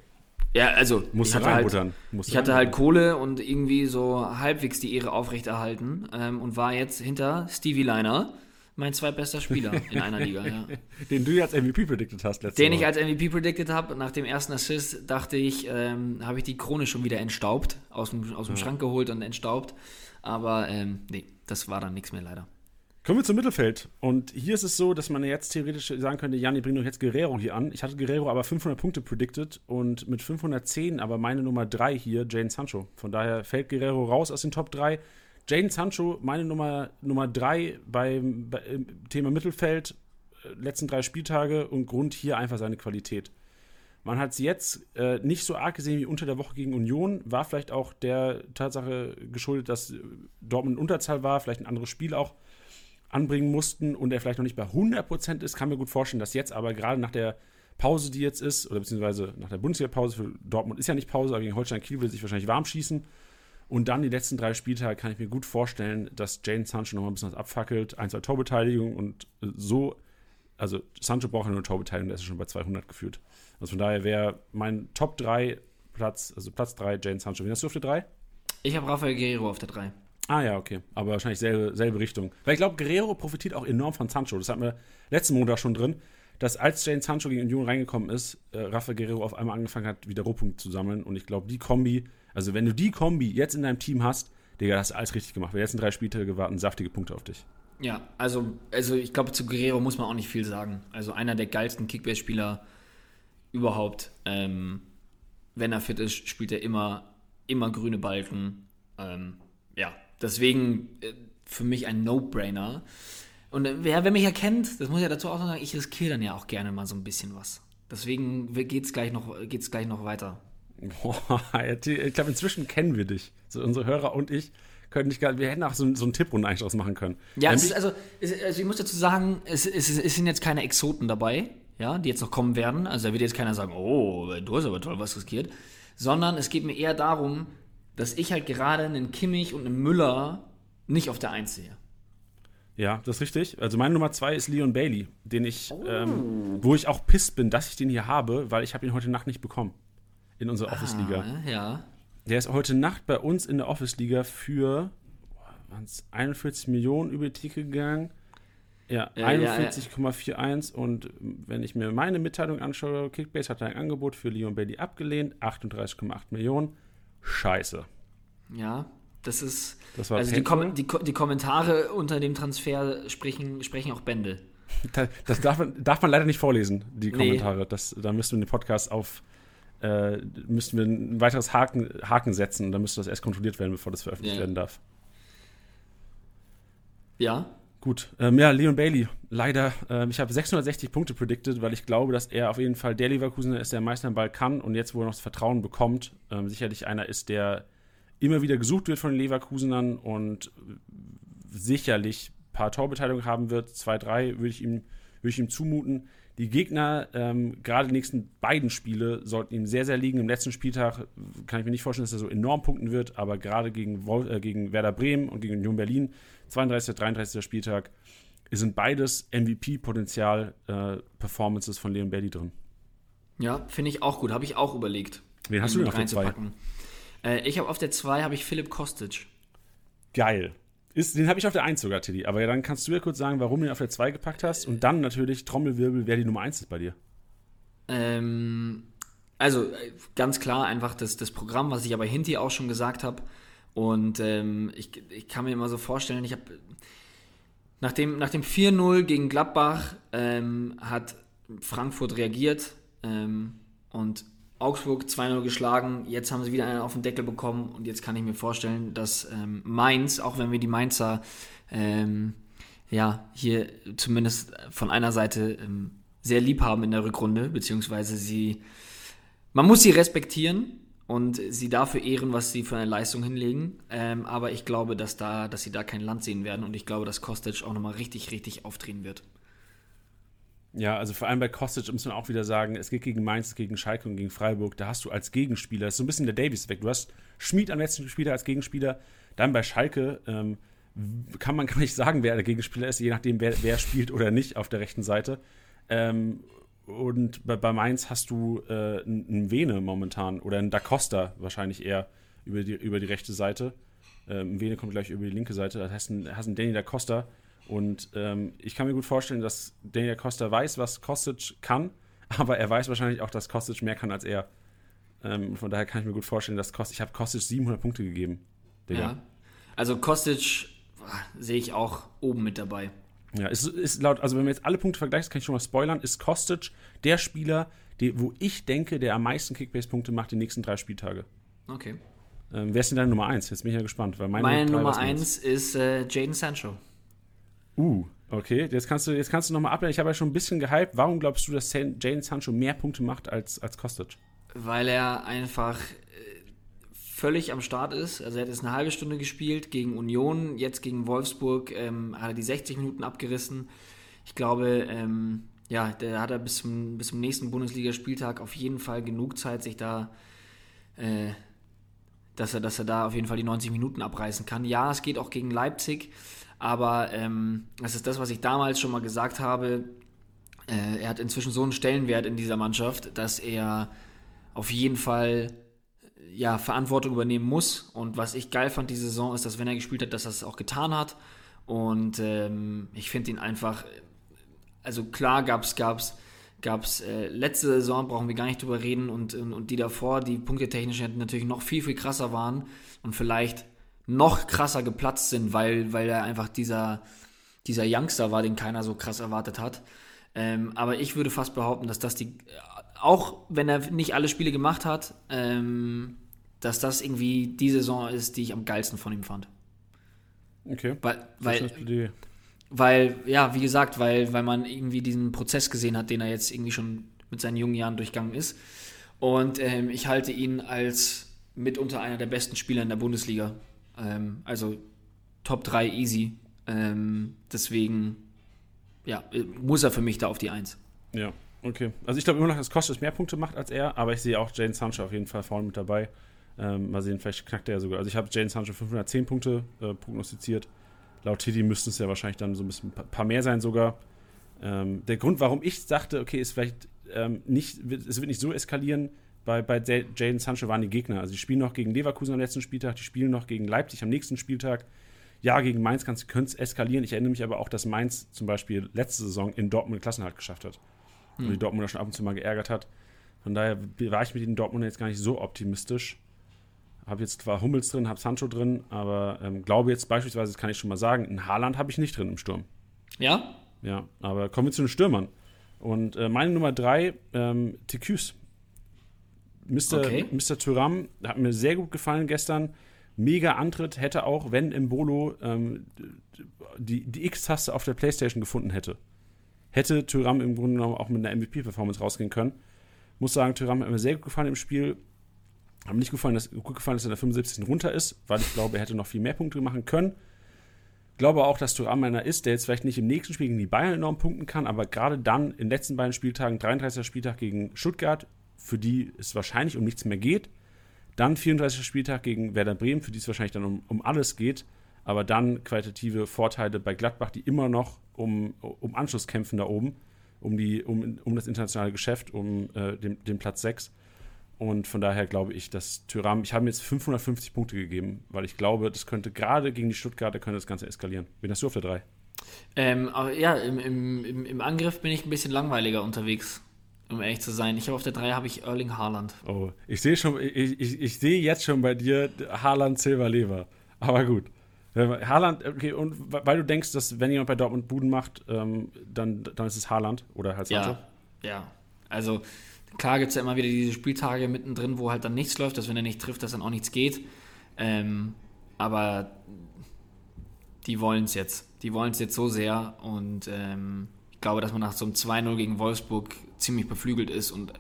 Ja, also Musst ich hatte, halt, ich hatte halt Kohle und irgendwie so halbwegs die Ehre aufrechterhalten ähm, und war jetzt hinter Stevie Liner, mein zweitbester Spieler in einer Liga. Ja. Den du als MVP predicted hast letztes Den Mal. ich als MVP predicted habe. Nach dem ersten Assist dachte ich, ähm, habe ich die Krone schon wieder entstaubt, aus dem, aus dem ja. Schrank geholt und entstaubt. Aber ähm, nee, das war dann nichts mehr leider. Kommen wir zum Mittelfeld. Und hier ist es so, dass man jetzt theoretisch sagen könnte, Janni, bring doch jetzt Guerrero hier an. Ich hatte Guerrero aber 500 Punkte predicted und mit 510 aber meine Nummer 3 hier, Jane Sancho. Von daher fällt Guerrero raus aus den Top 3. Jane Sancho, meine Nummer, Nummer 3 beim, beim Thema Mittelfeld, äh, letzten drei Spieltage und Grund hier einfach seine Qualität. Man hat es jetzt äh, nicht so arg gesehen wie unter der Woche gegen Union. War vielleicht auch der Tatsache geschuldet, dass Dortmund Unterzahl war, vielleicht ein anderes Spiel auch anbringen mussten und er vielleicht noch nicht bei 100% ist. Kann mir gut vorstellen, dass jetzt aber gerade nach der Pause, die jetzt ist, oder beziehungsweise nach der Bundesliga-Pause für Dortmund ist ja nicht Pause, aber gegen Holstein Kiel will sich wahrscheinlich warm schießen. Und dann die letzten drei Spieltage kann ich mir gut vorstellen, dass Jane Sancho noch mal ein bisschen was abfackelt, ein, zwei Torbeteiligungen und so, also Sancho braucht ja nur Torbeteiligung, der ist schon bei 200 geführt. Also von daher wäre mein Top 3 Platz, also Platz 3 Jane Sancho. Wen hast du auf der 3? Ich habe Rafael Guerrero auf der 3. Ah ja, okay. Aber wahrscheinlich selbe, selbe Richtung. Weil ich glaube, Guerrero profitiert auch enorm von Sancho. Das hatten wir letzten Montag schon drin, dass als Jane Sancho gegen Union reingekommen ist, äh, Rafael Guerrero auf einmal angefangen hat, wieder Rohpunkte zu sammeln. Und ich glaube, die Kombi, also wenn du die Kombi jetzt in deinem Team hast, Digga, hast du alles richtig gemacht. Wir letzten drei Spieltage warten saftige Punkte auf dich. Ja, also, also ich glaube, zu Guerrero muss man auch nicht viel sagen. Also einer der geilsten Kickbase-Spieler überhaupt. Ähm, wenn er fit ist, spielt er immer, immer grüne Balken. Ähm, ja, deswegen äh, für mich ein No-Brainer. Und äh, wer, wer mich erkennt, das muss ich ja dazu auch sagen, ich riskiere dann ja auch gerne mal so ein bisschen was. Deswegen geht es gleich, noch, gleich noch weiter. Boah, ich glaube, inzwischen kennen wir dich. So unsere Hörer und ich können nicht gar, wir hätten auch so, so einen Tipprunde eigentlich draus machen können. Ja, es ist, also, es, also ich muss dazu sagen, es, es, es sind jetzt keine Exoten dabei, ja, die jetzt noch kommen werden. Also da wird jetzt keiner sagen, oh, du hast aber toll was riskiert. Sondern es geht mir eher darum, dass ich halt gerade einen Kimmich und einen Müller nicht auf der Eins sehe. Ja, das ist richtig. Also meine Nummer zwei ist Leon Bailey, den ich, oh. ähm, wo ich auch pisst bin, dass ich den hier habe, weil ich habe ihn heute Nacht nicht bekommen in unserer Office-Liga. Ah, ja. Der ist heute Nacht bei uns in der Office-Liga für 41 Millionen über die Theke gegangen. Ja, ja 41,41 ja, ja. und wenn ich mir meine Mitteilung anschaue, Kickbase hat ein Angebot für Leon Bailey abgelehnt, 38,8 Millionen. Scheiße. Ja, das ist. Das also die, Kom die, die, Kommentare unter dem Transfer sprechen, sprechen auch Bände. Das, das darf, man, darf man leider nicht vorlesen, die Kommentare. Nee. Das, da müssten wir den Podcast auf äh, müssten wir ein weiteres Haken, Haken setzen und dann müsste das erst kontrolliert werden, bevor das veröffentlicht ja. werden darf. Ja. Gut. Ähm, ja, Leon Bailey. Leider, ähm, ich habe 660 Punkte predicted, weil ich glaube, dass er auf jeden Fall der Leverkusener ist, der am meisten am Ball kann und jetzt, wo er noch das Vertrauen bekommt, ähm, sicherlich einer ist, der immer wieder gesucht wird von den Leverkusenern und sicherlich ein paar Torbeteiligungen haben wird. Zwei, drei würde ich ihm, würde ich ihm zumuten. Die Gegner, ähm, gerade die nächsten beiden Spiele, sollten ihm sehr, sehr liegen. Im letzten Spieltag kann ich mir nicht vorstellen, dass er so enorm punkten wird, aber gerade gegen, äh, gegen Werder Bremen und gegen Union Berlin, 32. 33. Spieltag, sind beides MVP-Potenzial-Performances äh, von Leon Belli drin. Ja, finde ich auch gut. Habe ich auch überlegt. Wen hast du denn auf der 2? Äh, ich habe auf der 2 habe ich Philipp Kostic. Geil. Ist, den habe ich auf der 1 sogar, Teddy. Aber ja, dann kannst du ja kurz sagen, warum du ihn auf der 2 gepackt hast. Und dann natürlich Trommelwirbel, wer die Nummer 1 ist bei dir. Ähm, also äh, ganz klar einfach das, das Programm, was ich aber Hinti auch schon gesagt habe. Und ähm, ich, ich kann mir immer so vorstellen, ich habe nach dem, nach dem 4-0 gegen Gladbach ähm, hat Frankfurt reagiert ähm, und Augsburg 2-0 geschlagen, jetzt haben sie wieder einen auf den Deckel bekommen. Und jetzt kann ich mir vorstellen, dass ähm, Mainz, auch wenn wir die Mainzer ähm, ja hier zumindest von einer Seite ähm, sehr lieb haben in der Rückrunde, beziehungsweise sie, man muss sie respektieren und sie dafür ehren, was sie für eine Leistung hinlegen, ähm, aber ich glaube, dass, da, dass sie da kein Land sehen werden. Und ich glaube, dass Kostic auch nochmal richtig, richtig aufdrehen wird. Ja, also vor allem bei Kostic muss man auch wieder sagen, es geht gegen Mainz, gegen Schalke und gegen Freiburg. Da hast du als Gegenspieler, das ist so ein bisschen der Davis-Effekt. Du hast Schmied am letzten Spieler als Gegenspieler. Dann bei Schalke ähm, kann man gar nicht sagen, wer der Gegenspieler ist, je nachdem, wer, wer spielt oder nicht auf der rechten Seite. Ähm, und bei, bei, Mainz hast du äh, einen Vene momentan oder einen Da Costa wahrscheinlich eher über die, über die rechte Seite. Ähm, Vene kommt gleich über die linke Seite. Das heißt, du hast einen Danny Da Costa und ähm, ich kann mir gut vorstellen, dass Daniel Costa weiß, was Kostic kann, aber er weiß wahrscheinlich auch, dass Kostic mehr kann als er. Ähm, von daher kann ich mir gut vorstellen, dass Kostic, ich habe Kostic 700 Punkte gegeben. Digga. Ja. Also Kostic sehe ich auch oben mit dabei. Ja, ist, ist laut, also wenn wir jetzt alle Punkte vergleichen, kann ich schon mal spoilern, ist Kostic der Spieler, die, wo ich denke, der am meisten Kickbase-Punkte macht die nächsten drei Spieltage. Okay. Ähm, wer ist denn deine Nummer 1? Jetzt bin ich ja gespannt. Weil meine, meine Nummer 1 ist äh, Jaden Sancho. Uh, okay. Jetzt kannst du, jetzt kannst du nochmal ableiten. Ich habe ja schon ein bisschen gehypt. Warum glaubst du, dass Jane Sancho mehr Punkte macht als, als Kostic? Weil er einfach äh, völlig am Start ist. Also er hat jetzt eine halbe Stunde gespielt gegen Union, jetzt gegen Wolfsburg ähm, hat er die 60 Minuten abgerissen. Ich glaube, ähm, ja, da hat er bis zum, bis zum nächsten Bundesligaspieltag auf jeden Fall genug Zeit, sich da, äh, dass, er, dass er da auf jeden Fall die 90 Minuten abreißen kann. Ja, es geht auch gegen Leipzig. Aber ähm, das ist das, was ich damals schon mal gesagt habe. Äh, er hat inzwischen so einen Stellenwert in dieser Mannschaft, dass er auf jeden Fall ja, Verantwortung übernehmen muss. Und was ich geil fand diese Saison ist, dass wenn er gespielt hat, dass er es auch getan hat. Und ähm, ich finde ihn einfach, also klar gab es gab's, gab's, äh, letzte Saison, brauchen wir gar nicht drüber reden, und, und, und die davor, die punktetechnisch natürlich noch viel, viel krasser waren und vielleicht noch krasser geplatzt sind, weil, weil er einfach dieser, dieser Youngster war, den keiner so krass erwartet hat. Ähm, aber ich würde fast behaupten, dass das die, auch wenn er nicht alle Spiele gemacht hat, ähm, dass das irgendwie die Saison ist, die ich am geilsten von ihm fand. Okay. Weil, weil, weil, ja, wie gesagt, weil, weil man irgendwie diesen Prozess gesehen hat, den er jetzt irgendwie schon mit seinen jungen Jahren durchgangen ist. Und ähm, ich halte ihn als mitunter einer der besten Spieler in der Bundesliga. Ähm, also Top 3 easy. Ähm, deswegen, ja, muss er für mich da auf die 1. Ja, okay. Also ich glaube immer noch, dass Kostas mehr Punkte macht als er, aber ich sehe auch Jane Sancho auf jeden Fall vorne mit dabei. Ähm, mal sehen, vielleicht knackt er ja sogar. Also ich habe Jane Sancho 510 Punkte äh, prognostiziert. Laut Titi müssten es ja wahrscheinlich dann so ein bisschen ein paar mehr sein sogar. Ähm, der Grund, warum ich dachte, okay, ist vielleicht ähm, nicht, es wird nicht so eskalieren, bei, bei Jaden Sancho waren die Gegner. Also die spielen noch gegen Leverkusen am letzten Spieltag, die spielen noch gegen Leipzig am nächsten Spieltag. Ja, gegen Mainz könnte es eskalieren. Ich erinnere mich aber auch, dass Mainz zum Beispiel letzte Saison in Dortmund Klassenhalt geschafft hat. Hm. Und die Dortmunder schon ab und zu mal geärgert hat. Von daher war ich mit den Dortmundern jetzt gar nicht so optimistisch. Habe jetzt zwar Hummels drin, habe Sancho drin, aber ähm, glaube jetzt beispielsweise, das kann ich schon mal sagen, ein Haaland habe ich nicht drin im Sturm. Ja? Ja, aber kommen wir zu den Stürmern. Und äh, meine Nummer drei, ähm, Ticus. Mr. Okay. Mr. Thuram hat mir sehr gut gefallen gestern. Mega Antritt, hätte auch, wenn Imbolo ähm, die, die X-Taste auf der Playstation gefunden hätte, hätte Thuram im Grunde genommen auch mit einer MVP-Performance rausgehen können. Muss sagen, Thuram hat mir sehr gut gefallen im Spiel. Hat mir nicht gefallen, dass, gut gefallen, dass er in der 75. runter ist, weil ich glaube, er hätte noch viel mehr Punkte machen können glaube auch, dass Thuram einer ist, der jetzt vielleicht nicht im nächsten Spiel gegen die Bayern enorm punkten kann, aber gerade dann in den letzten beiden Spieltagen, 33. Spieltag gegen Stuttgart, für die es wahrscheinlich um nichts mehr geht, dann 34. Spieltag gegen Werder Bremen, für die es wahrscheinlich dann um, um alles geht, aber dann qualitative Vorteile bei Gladbach, die immer noch um, um Anschluss kämpfen da oben, um, die, um, um das internationale Geschäft, um äh, den, den Platz 6. Und von daher glaube ich, dass Tyram, ich habe mir jetzt 550 Punkte gegeben, weil ich glaube, das könnte gerade gegen die Stuttgarter könnte das Ganze eskalieren. Wen hast du auf der 3? Ähm, ja, im, im, im, Angriff bin ich ein bisschen langweiliger unterwegs, um ehrlich zu sein. Ich habe auf der 3 habe ich Erling Haaland. Oh, ich sehe schon, ich, ich, ich sehe jetzt schon bei dir Haaland Silver Lever. Aber gut. Haaland, okay, und weil du denkst, dass wenn jemand bei Dortmund Buden macht, ähm, dann, dann ist es Haaland oder halt Sancho? Ja, ja. Also Klar gibt es ja immer wieder diese Spieltage mittendrin, wo halt dann nichts läuft, dass wenn er nicht trifft, dass dann auch nichts geht. Ähm, aber die wollen es jetzt. Die wollen es jetzt so sehr und ähm, ich glaube, dass man nach so einem 2-0 gegen Wolfsburg ziemlich beflügelt ist und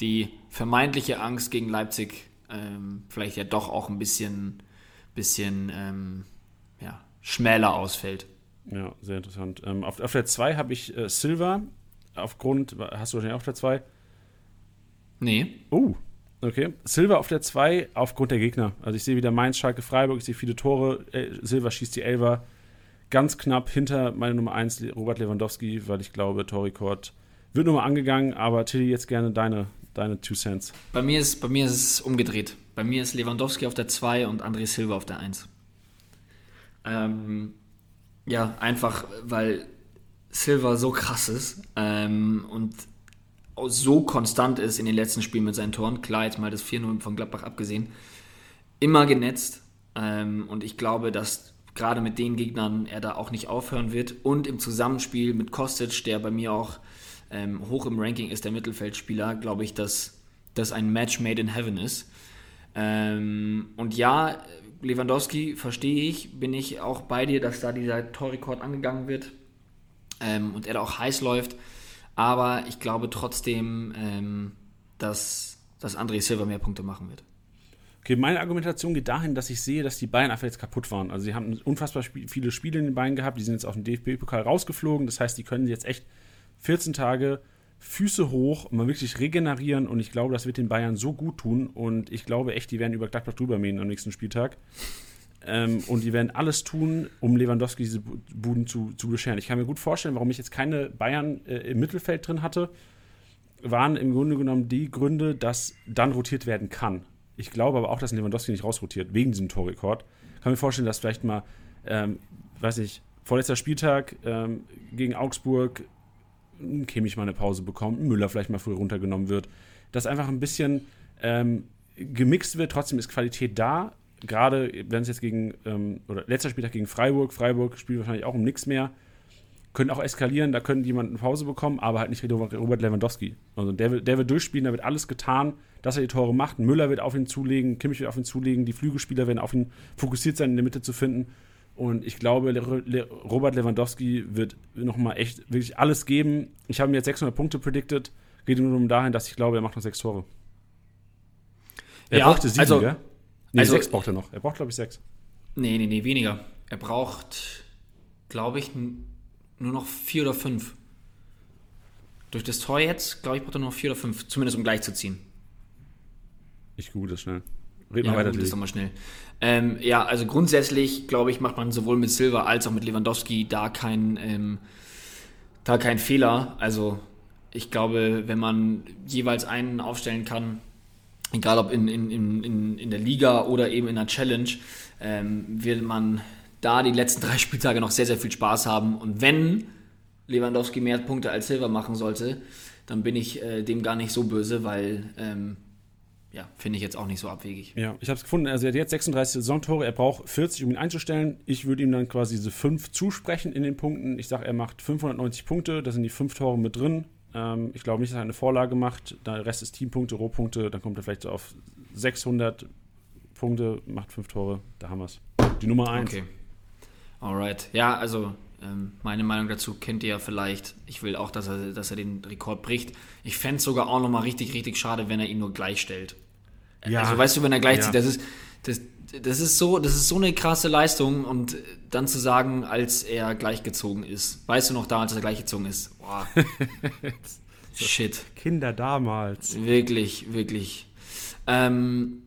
die vermeintliche Angst gegen Leipzig ähm, vielleicht ja doch auch ein bisschen, bisschen ähm, ja, schmäler ausfällt. Ja, sehr interessant. Ähm, auf, auf der 2 habe ich äh, Silva. Aufgrund, hast du wahrscheinlich auf der 2? Nee. Oh, okay. Silva auf der 2 aufgrund der Gegner. Also ich sehe wieder Mainz, Schalke, Freiburg, ich sehe viele Tore. Äh, Silva schießt die Elver ganz knapp hinter meine Nummer 1, Robert Lewandowski, weil ich glaube, Torikord wird nochmal angegangen, aber Tilly, jetzt gerne deine, deine Two Cents. Bei mir, ist, bei mir ist es umgedreht. Bei mir ist Lewandowski auf der 2 und André Silva auf der 1. Ähm, ja, einfach, weil Silva so krass ist ähm, und so konstant ist in den letzten Spielen mit seinen Toren, klar, jetzt mal das 4-0 von Gladbach abgesehen, immer genetzt. Ähm, und ich glaube, dass gerade mit den Gegnern er da auch nicht aufhören wird. Und im Zusammenspiel mit Kostic, der bei mir auch ähm, hoch im Ranking ist, der Mittelfeldspieler, glaube ich, dass das ein Match made in heaven ist. Ähm, und ja, Lewandowski, verstehe ich, bin ich auch bei dir, dass da dieser Torrekord angegangen wird ähm, und er da auch heiß läuft. Aber ich glaube trotzdem, ähm, dass, dass André Silva mehr Punkte machen wird. Okay, meine Argumentation geht dahin, dass ich sehe, dass die Bayern einfach jetzt kaputt waren. Also sie haben unfassbar sp viele Spiele in den Beinen gehabt, die sind jetzt auf dem DFB-Pokal rausgeflogen. Das heißt, die können jetzt echt 14 Tage Füße hoch und mal wirklich regenerieren. Und ich glaube, das wird den Bayern so gut tun. Und ich glaube echt, die werden über Gladbach drüber mähen am nächsten Spieltag. Ähm, und die werden alles tun, um Lewandowski diese Buden zu, zu bescheren. Ich kann mir gut vorstellen, warum ich jetzt keine Bayern äh, im Mittelfeld drin hatte, waren im Grunde genommen die Gründe, dass dann rotiert werden kann. Ich glaube aber auch, dass Lewandowski nicht rausrotiert, wegen diesem Torrekord. Kann mir vorstellen, dass vielleicht mal, ähm, weiß ich, vorletzter Spieltag ähm, gegen Augsburg ein Kimmich mal eine Pause bekommt, Müller vielleicht mal früh runtergenommen wird, dass einfach ein bisschen ähm, gemixt wird, trotzdem ist Qualität da, gerade wenn es jetzt gegen, ähm, oder letzter Spieltag gegen Freiburg, Freiburg spielt wahrscheinlich auch um nichts mehr, können auch eskalieren, da können jemand eine Pause bekommen, aber halt nicht Robert Lewandowski. Also der, will, der wird durchspielen, da wird alles getan, dass er die Tore macht. Müller wird auf ihn zulegen, Kimmich wird auf ihn zulegen, die Flügelspieler werden auf ihn fokussiert sein, in der Mitte zu finden. Und ich glaube, Le Robert Lewandowski wird nochmal echt wirklich alles geben. Ich habe mir jetzt 600 Punkte predicted. Geht nur um dahin, dass ich glaube, er macht noch sechs Tore. Er ja, brauchte sieben, also, gell? Nee, also, sechs braucht er noch. Er braucht, glaube ich, sechs. Nee, nee, nee, weniger. Er braucht, glaube ich, nur noch vier oder fünf. Durch das Tor jetzt, glaube ich, braucht er nur noch vier oder fünf. Zumindest um gleich zu ziehen. Ich google das schnell. Red ja, mal weiter. Das nochmal schnell. Ähm, ja, also grundsätzlich, glaube ich, macht man sowohl mit Silva als auch mit Lewandowski da keinen ähm, da kein Fehler. Also ich glaube, wenn man jeweils einen aufstellen kann, egal ob in, in, in, in der Liga oder eben in der Challenge, ähm, wird man da die letzten drei Spieltage noch sehr, sehr viel Spaß haben. Und wenn Lewandowski mehr Punkte als Silva machen sollte, dann bin ich äh, dem gar nicht so böse, weil ähm, ja, finde ich jetzt auch nicht so abwegig. Ja, ich habe es gefunden. Also er hat jetzt 36 Saisontore, er braucht 40, um ihn einzustellen. Ich würde ihm dann quasi diese 5 zusprechen in den Punkten. Ich sage, er macht 590 Punkte, da sind die 5 Tore mit drin. Ähm, ich glaube nicht, dass er eine Vorlage macht. Der Rest ist Teampunkte, Rohpunkte. Dann kommt er vielleicht so auf 600 Punkte, macht 5 Tore. Da haben wir es. Die Nummer 1. Okay. Alright. Ja, also ähm, meine Meinung dazu kennt ihr ja vielleicht. Ich will auch, dass er, dass er den Rekord bricht. Ich fände es sogar auch nochmal richtig, richtig schade, wenn er ihn nur gleich stellt. Ja. Also weißt du, wenn er gleichzieht, ja. das ist, das, das ist so, das ist so eine krasse Leistung und dann zu sagen, als er gleichgezogen ist. Weißt du noch damals, als er gleichgezogen ist? Boah. Shit. Kinder damals. Wirklich, wirklich. Ähm,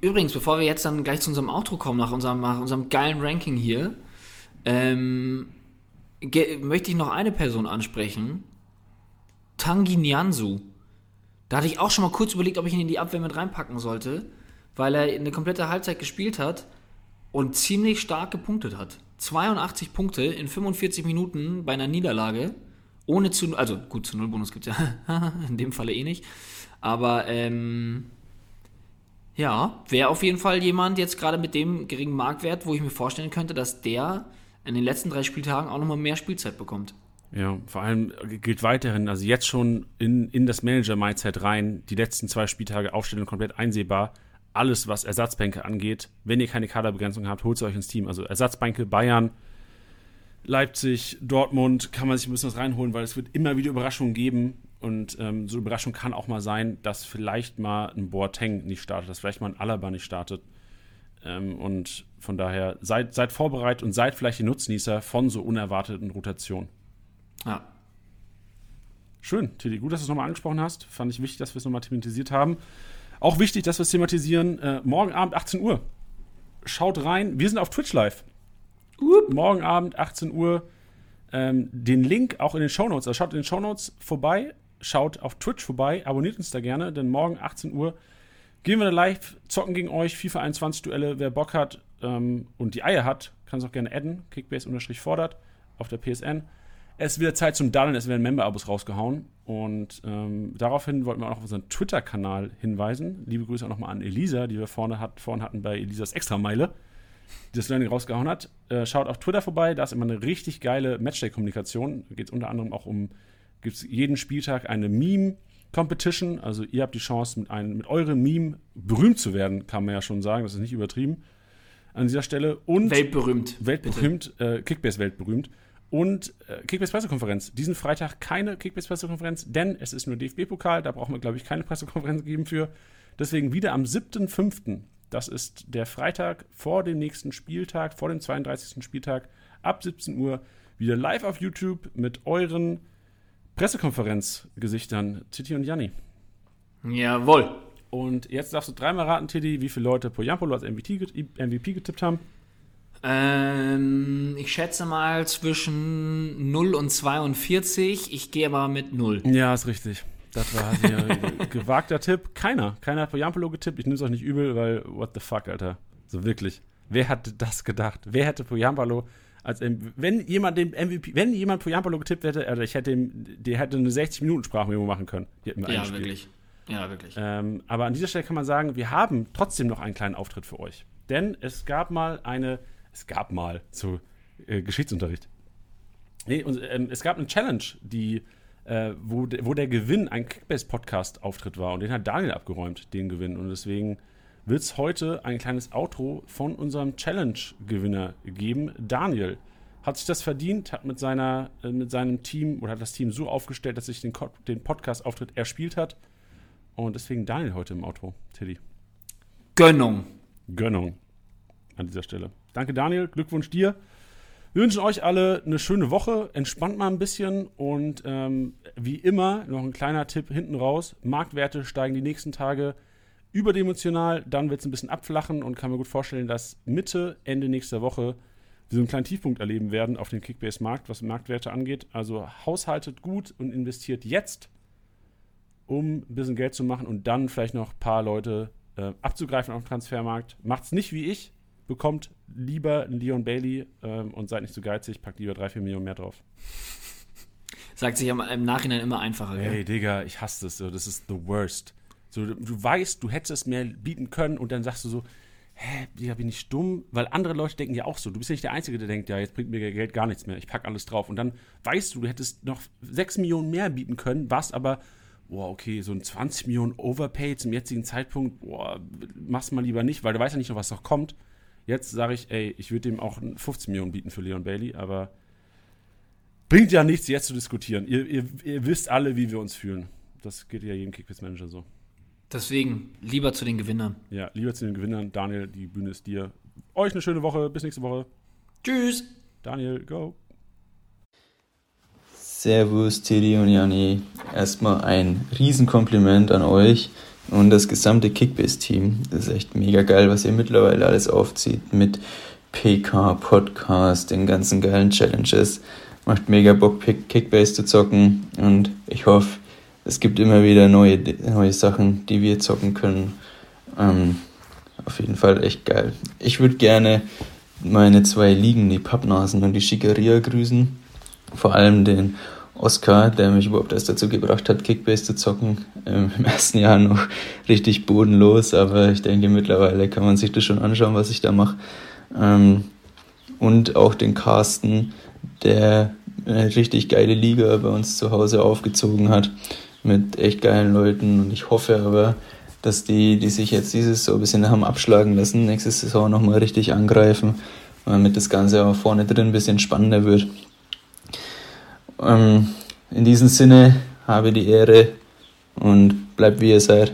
übrigens, bevor wir jetzt dann gleich zu unserem Outro kommen, nach unserem, nach unserem geilen Ranking hier, ähm, möchte ich noch eine Person ansprechen. Tangi Nianzu. Da hatte ich auch schon mal kurz überlegt, ob ich ihn in die Abwehr mit reinpacken sollte, weil er eine komplette Halbzeit gespielt hat und ziemlich stark gepunktet hat. 82 Punkte in 45 Minuten bei einer Niederlage. Ohne zu, also gut, zu Null-Bonus gibt es ja in dem Falle eh nicht. Aber ähm, ja, wäre auf jeden Fall jemand jetzt gerade mit dem geringen Marktwert, wo ich mir vorstellen könnte, dass der in den letzten drei Spieltagen auch nochmal mehr Spielzeit bekommt. Ja, vor allem gilt weiterhin, also jetzt schon in, in das Manager-Mindset rein, die letzten zwei Spieltage Aufstellung komplett einsehbar. Alles, was Ersatzbänke angeht, wenn ihr keine Kaderbegrenzung habt, holt sie euch ins Team. Also Ersatzbänke, Bayern, Leipzig, Dortmund, kann man sich ein bisschen was reinholen, weil es wird immer wieder Überraschungen geben. Und ähm, so eine Überraschung kann auch mal sein, dass vielleicht mal ein Boateng nicht startet, dass vielleicht mal ein Alaba nicht startet. Ähm, und von daher seid, seid vorbereitet und seid vielleicht die Nutznießer von so unerwarteten Rotationen. Ja. Schön, Tilly. Gut, dass du es nochmal angesprochen hast. Fand ich wichtig, dass wir es nochmal thematisiert haben. Auch wichtig, dass wir es thematisieren. Äh, morgen Abend 18 Uhr. Schaut rein. Wir sind auf Twitch live. Up. Morgen Abend 18 Uhr. Ähm, den Link auch in den Shownotes. Also schaut in den Shownotes vorbei. Schaut auf Twitch vorbei. Abonniert uns da gerne, denn morgen 18 Uhr gehen wir da live, zocken gegen euch. FIFA 21 Duelle. Wer Bock hat ähm, und die Eier hat, kann es auch gerne adden. Kickbase-fordert auf der PSN. Es ist wieder Zeit zum Daddeln, es werden Member-Abos rausgehauen. Und ähm, daraufhin wollten wir auch auf unseren Twitter-Kanal hinweisen. Liebe Grüße auch nochmal an Elisa, die wir vorne, hat, vorne hatten bei Elisas Extrameile, die das Learning rausgehauen hat. Äh, schaut auf Twitter vorbei, da ist immer eine richtig geile Matchday-Kommunikation. Da geht es unter anderem auch um, gibt es jeden Spieltag eine Meme-Competition. Also ihr habt die Chance, mit, einem, mit eurem Meme berühmt zu werden, kann man ja schon sagen. Das ist nicht übertrieben an dieser Stelle. Und weltberühmt. Weltberühmt, äh, Kickbase weltberühmt. Und äh, Kickbase-Pressekonferenz. Diesen Freitag keine Kickbase-Pressekonferenz, denn es ist nur DFB-Pokal. Da brauchen wir, glaube ich, keine Pressekonferenz geben für. Deswegen wieder am 7.5. Das ist der Freitag vor dem nächsten Spieltag, vor dem 32. Spieltag, ab 17 Uhr, wieder live auf YouTube mit euren Pressekonferenzgesichtern, Titi und Janni. Jawohl. Und jetzt darfst du dreimal raten, Titi, wie viele Leute Poyampolo als MVP getippt haben. Ähm, ich schätze mal zwischen 0 und 42. Ich gehe aber mit 0. Ja, ist richtig. Das war ein gewagter Tipp. Keiner. Keiner hat Poyampolo getippt. Ich nehme es euch nicht übel, weil what the fuck, Alter. So wirklich. Wer hätte das gedacht? Wer hätte Poyampolo als wenn jemand den MVP, wenn jemand Poyampolo getippt hätte, also ich hätte ihm, der hätte eine 60 Minuten Sprachmemo machen können. ja, wirklich. Ja, wirklich. Ähm, aber an dieser Stelle kann man sagen, wir haben trotzdem noch einen kleinen Auftritt für euch. Denn es gab mal eine, es gab mal zu äh, Geschichtsunterricht. Nee, und, ähm, es gab eine Challenge, die, äh, wo, de, wo der Gewinn ein Kickbase-Podcast-Auftritt war. Und den hat Daniel abgeräumt, den Gewinn. Und deswegen wird es heute ein kleines Outro von unserem Challenge-Gewinner geben. Daniel hat sich das verdient, hat mit, seiner, äh, mit seinem Team oder hat das Team so aufgestellt, dass sich den, den Podcast-Auftritt erspielt hat. Und deswegen Daniel heute im Outro, Tilly. Gönnung. Gönnung an dieser Stelle. Danke, Daniel. Glückwunsch dir. Wir wünschen euch alle eine schöne Woche. Entspannt mal ein bisschen und ähm, wie immer noch ein kleiner Tipp hinten raus. Marktwerte steigen die nächsten Tage überdimensional. Dann wird es ein bisschen abflachen und kann mir gut vorstellen, dass Mitte, Ende nächster Woche wir so einen kleinen Tiefpunkt erleben werden auf dem Kickbase-Markt, was Marktwerte angeht. Also haushaltet gut und investiert jetzt, um ein bisschen Geld zu machen und dann vielleicht noch ein paar Leute äh, abzugreifen auf dem Transfermarkt. Macht's nicht wie ich bekommt lieber einen Leon Bailey ähm, und seid nicht zu so geizig, packt lieber drei, vier Millionen mehr drauf. Sagt sich im Nachhinein immer einfacher. Hey, gell? Digga, ich hasse das. Das ist the worst. So, du weißt, du hättest mehr bieten können und dann sagst du so, hä, Digga, bin ich dumm? Weil andere Leute denken ja auch so. Du bist ja nicht der Einzige, der denkt, ja, jetzt bringt mir Geld gar nichts mehr. Ich pack alles drauf. Und dann weißt du, du hättest noch sechs Millionen mehr bieten können, warst aber boah, okay, so ein 20 Millionen Overpay zum jetzigen Zeitpunkt, boah, mach's mal lieber nicht, weil du weißt ja nicht noch, was noch kommt. Jetzt sage ich, ey, ich würde dem auch 15 Millionen bieten für Leon Bailey, aber bringt ja nichts, jetzt zu diskutieren. Ihr, ihr, ihr wisst alle, wie wir uns fühlen. Das geht ja jedem Kickbase-Manager so. Deswegen lieber zu den Gewinnern. Ja, lieber zu den Gewinnern. Daniel, die Bühne ist dir. Euch eine schöne Woche. Bis nächste Woche. Tschüss. Daniel, go. Servus, Teddy und Jani. Erstmal ein Riesenkompliment an euch und das gesamte Kickbase-Team. Das ist echt mega geil, was ihr mittlerweile alles aufzieht mit PK, Podcast, den ganzen geilen Challenges. Macht mega Bock, Kickbase zu zocken und ich hoffe, es gibt immer wieder neue, neue Sachen, die wir zocken können. Ähm, auf jeden Fall echt geil. Ich würde gerne meine zwei Ligen, die Pappnasen und die Schickeria grüßen. Vor allem den Oscar, der mich überhaupt erst dazu gebracht hat, Kickbase zu zocken. Ähm, Im ersten Jahr noch richtig bodenlos, aber ich denke, mittlerweile kann man sich das schon anschauen, was ich da mache. Ähm, und auch den Carsten, der eine richtig geile Liga bei uns zu Hause aufgezogen hat, mit echt geilen Leuten. Und ich hoffe aber, dass die, die sich jetzt dieses so ein bisschen haben abschlagen lassen, nächste Saison nochmal richtig angreifen, damit das Ganze auch vorne drin ein bisschen spannender wird. Ähm, in diesem Sinne habe die Ehre und bleibt wie ihr seid.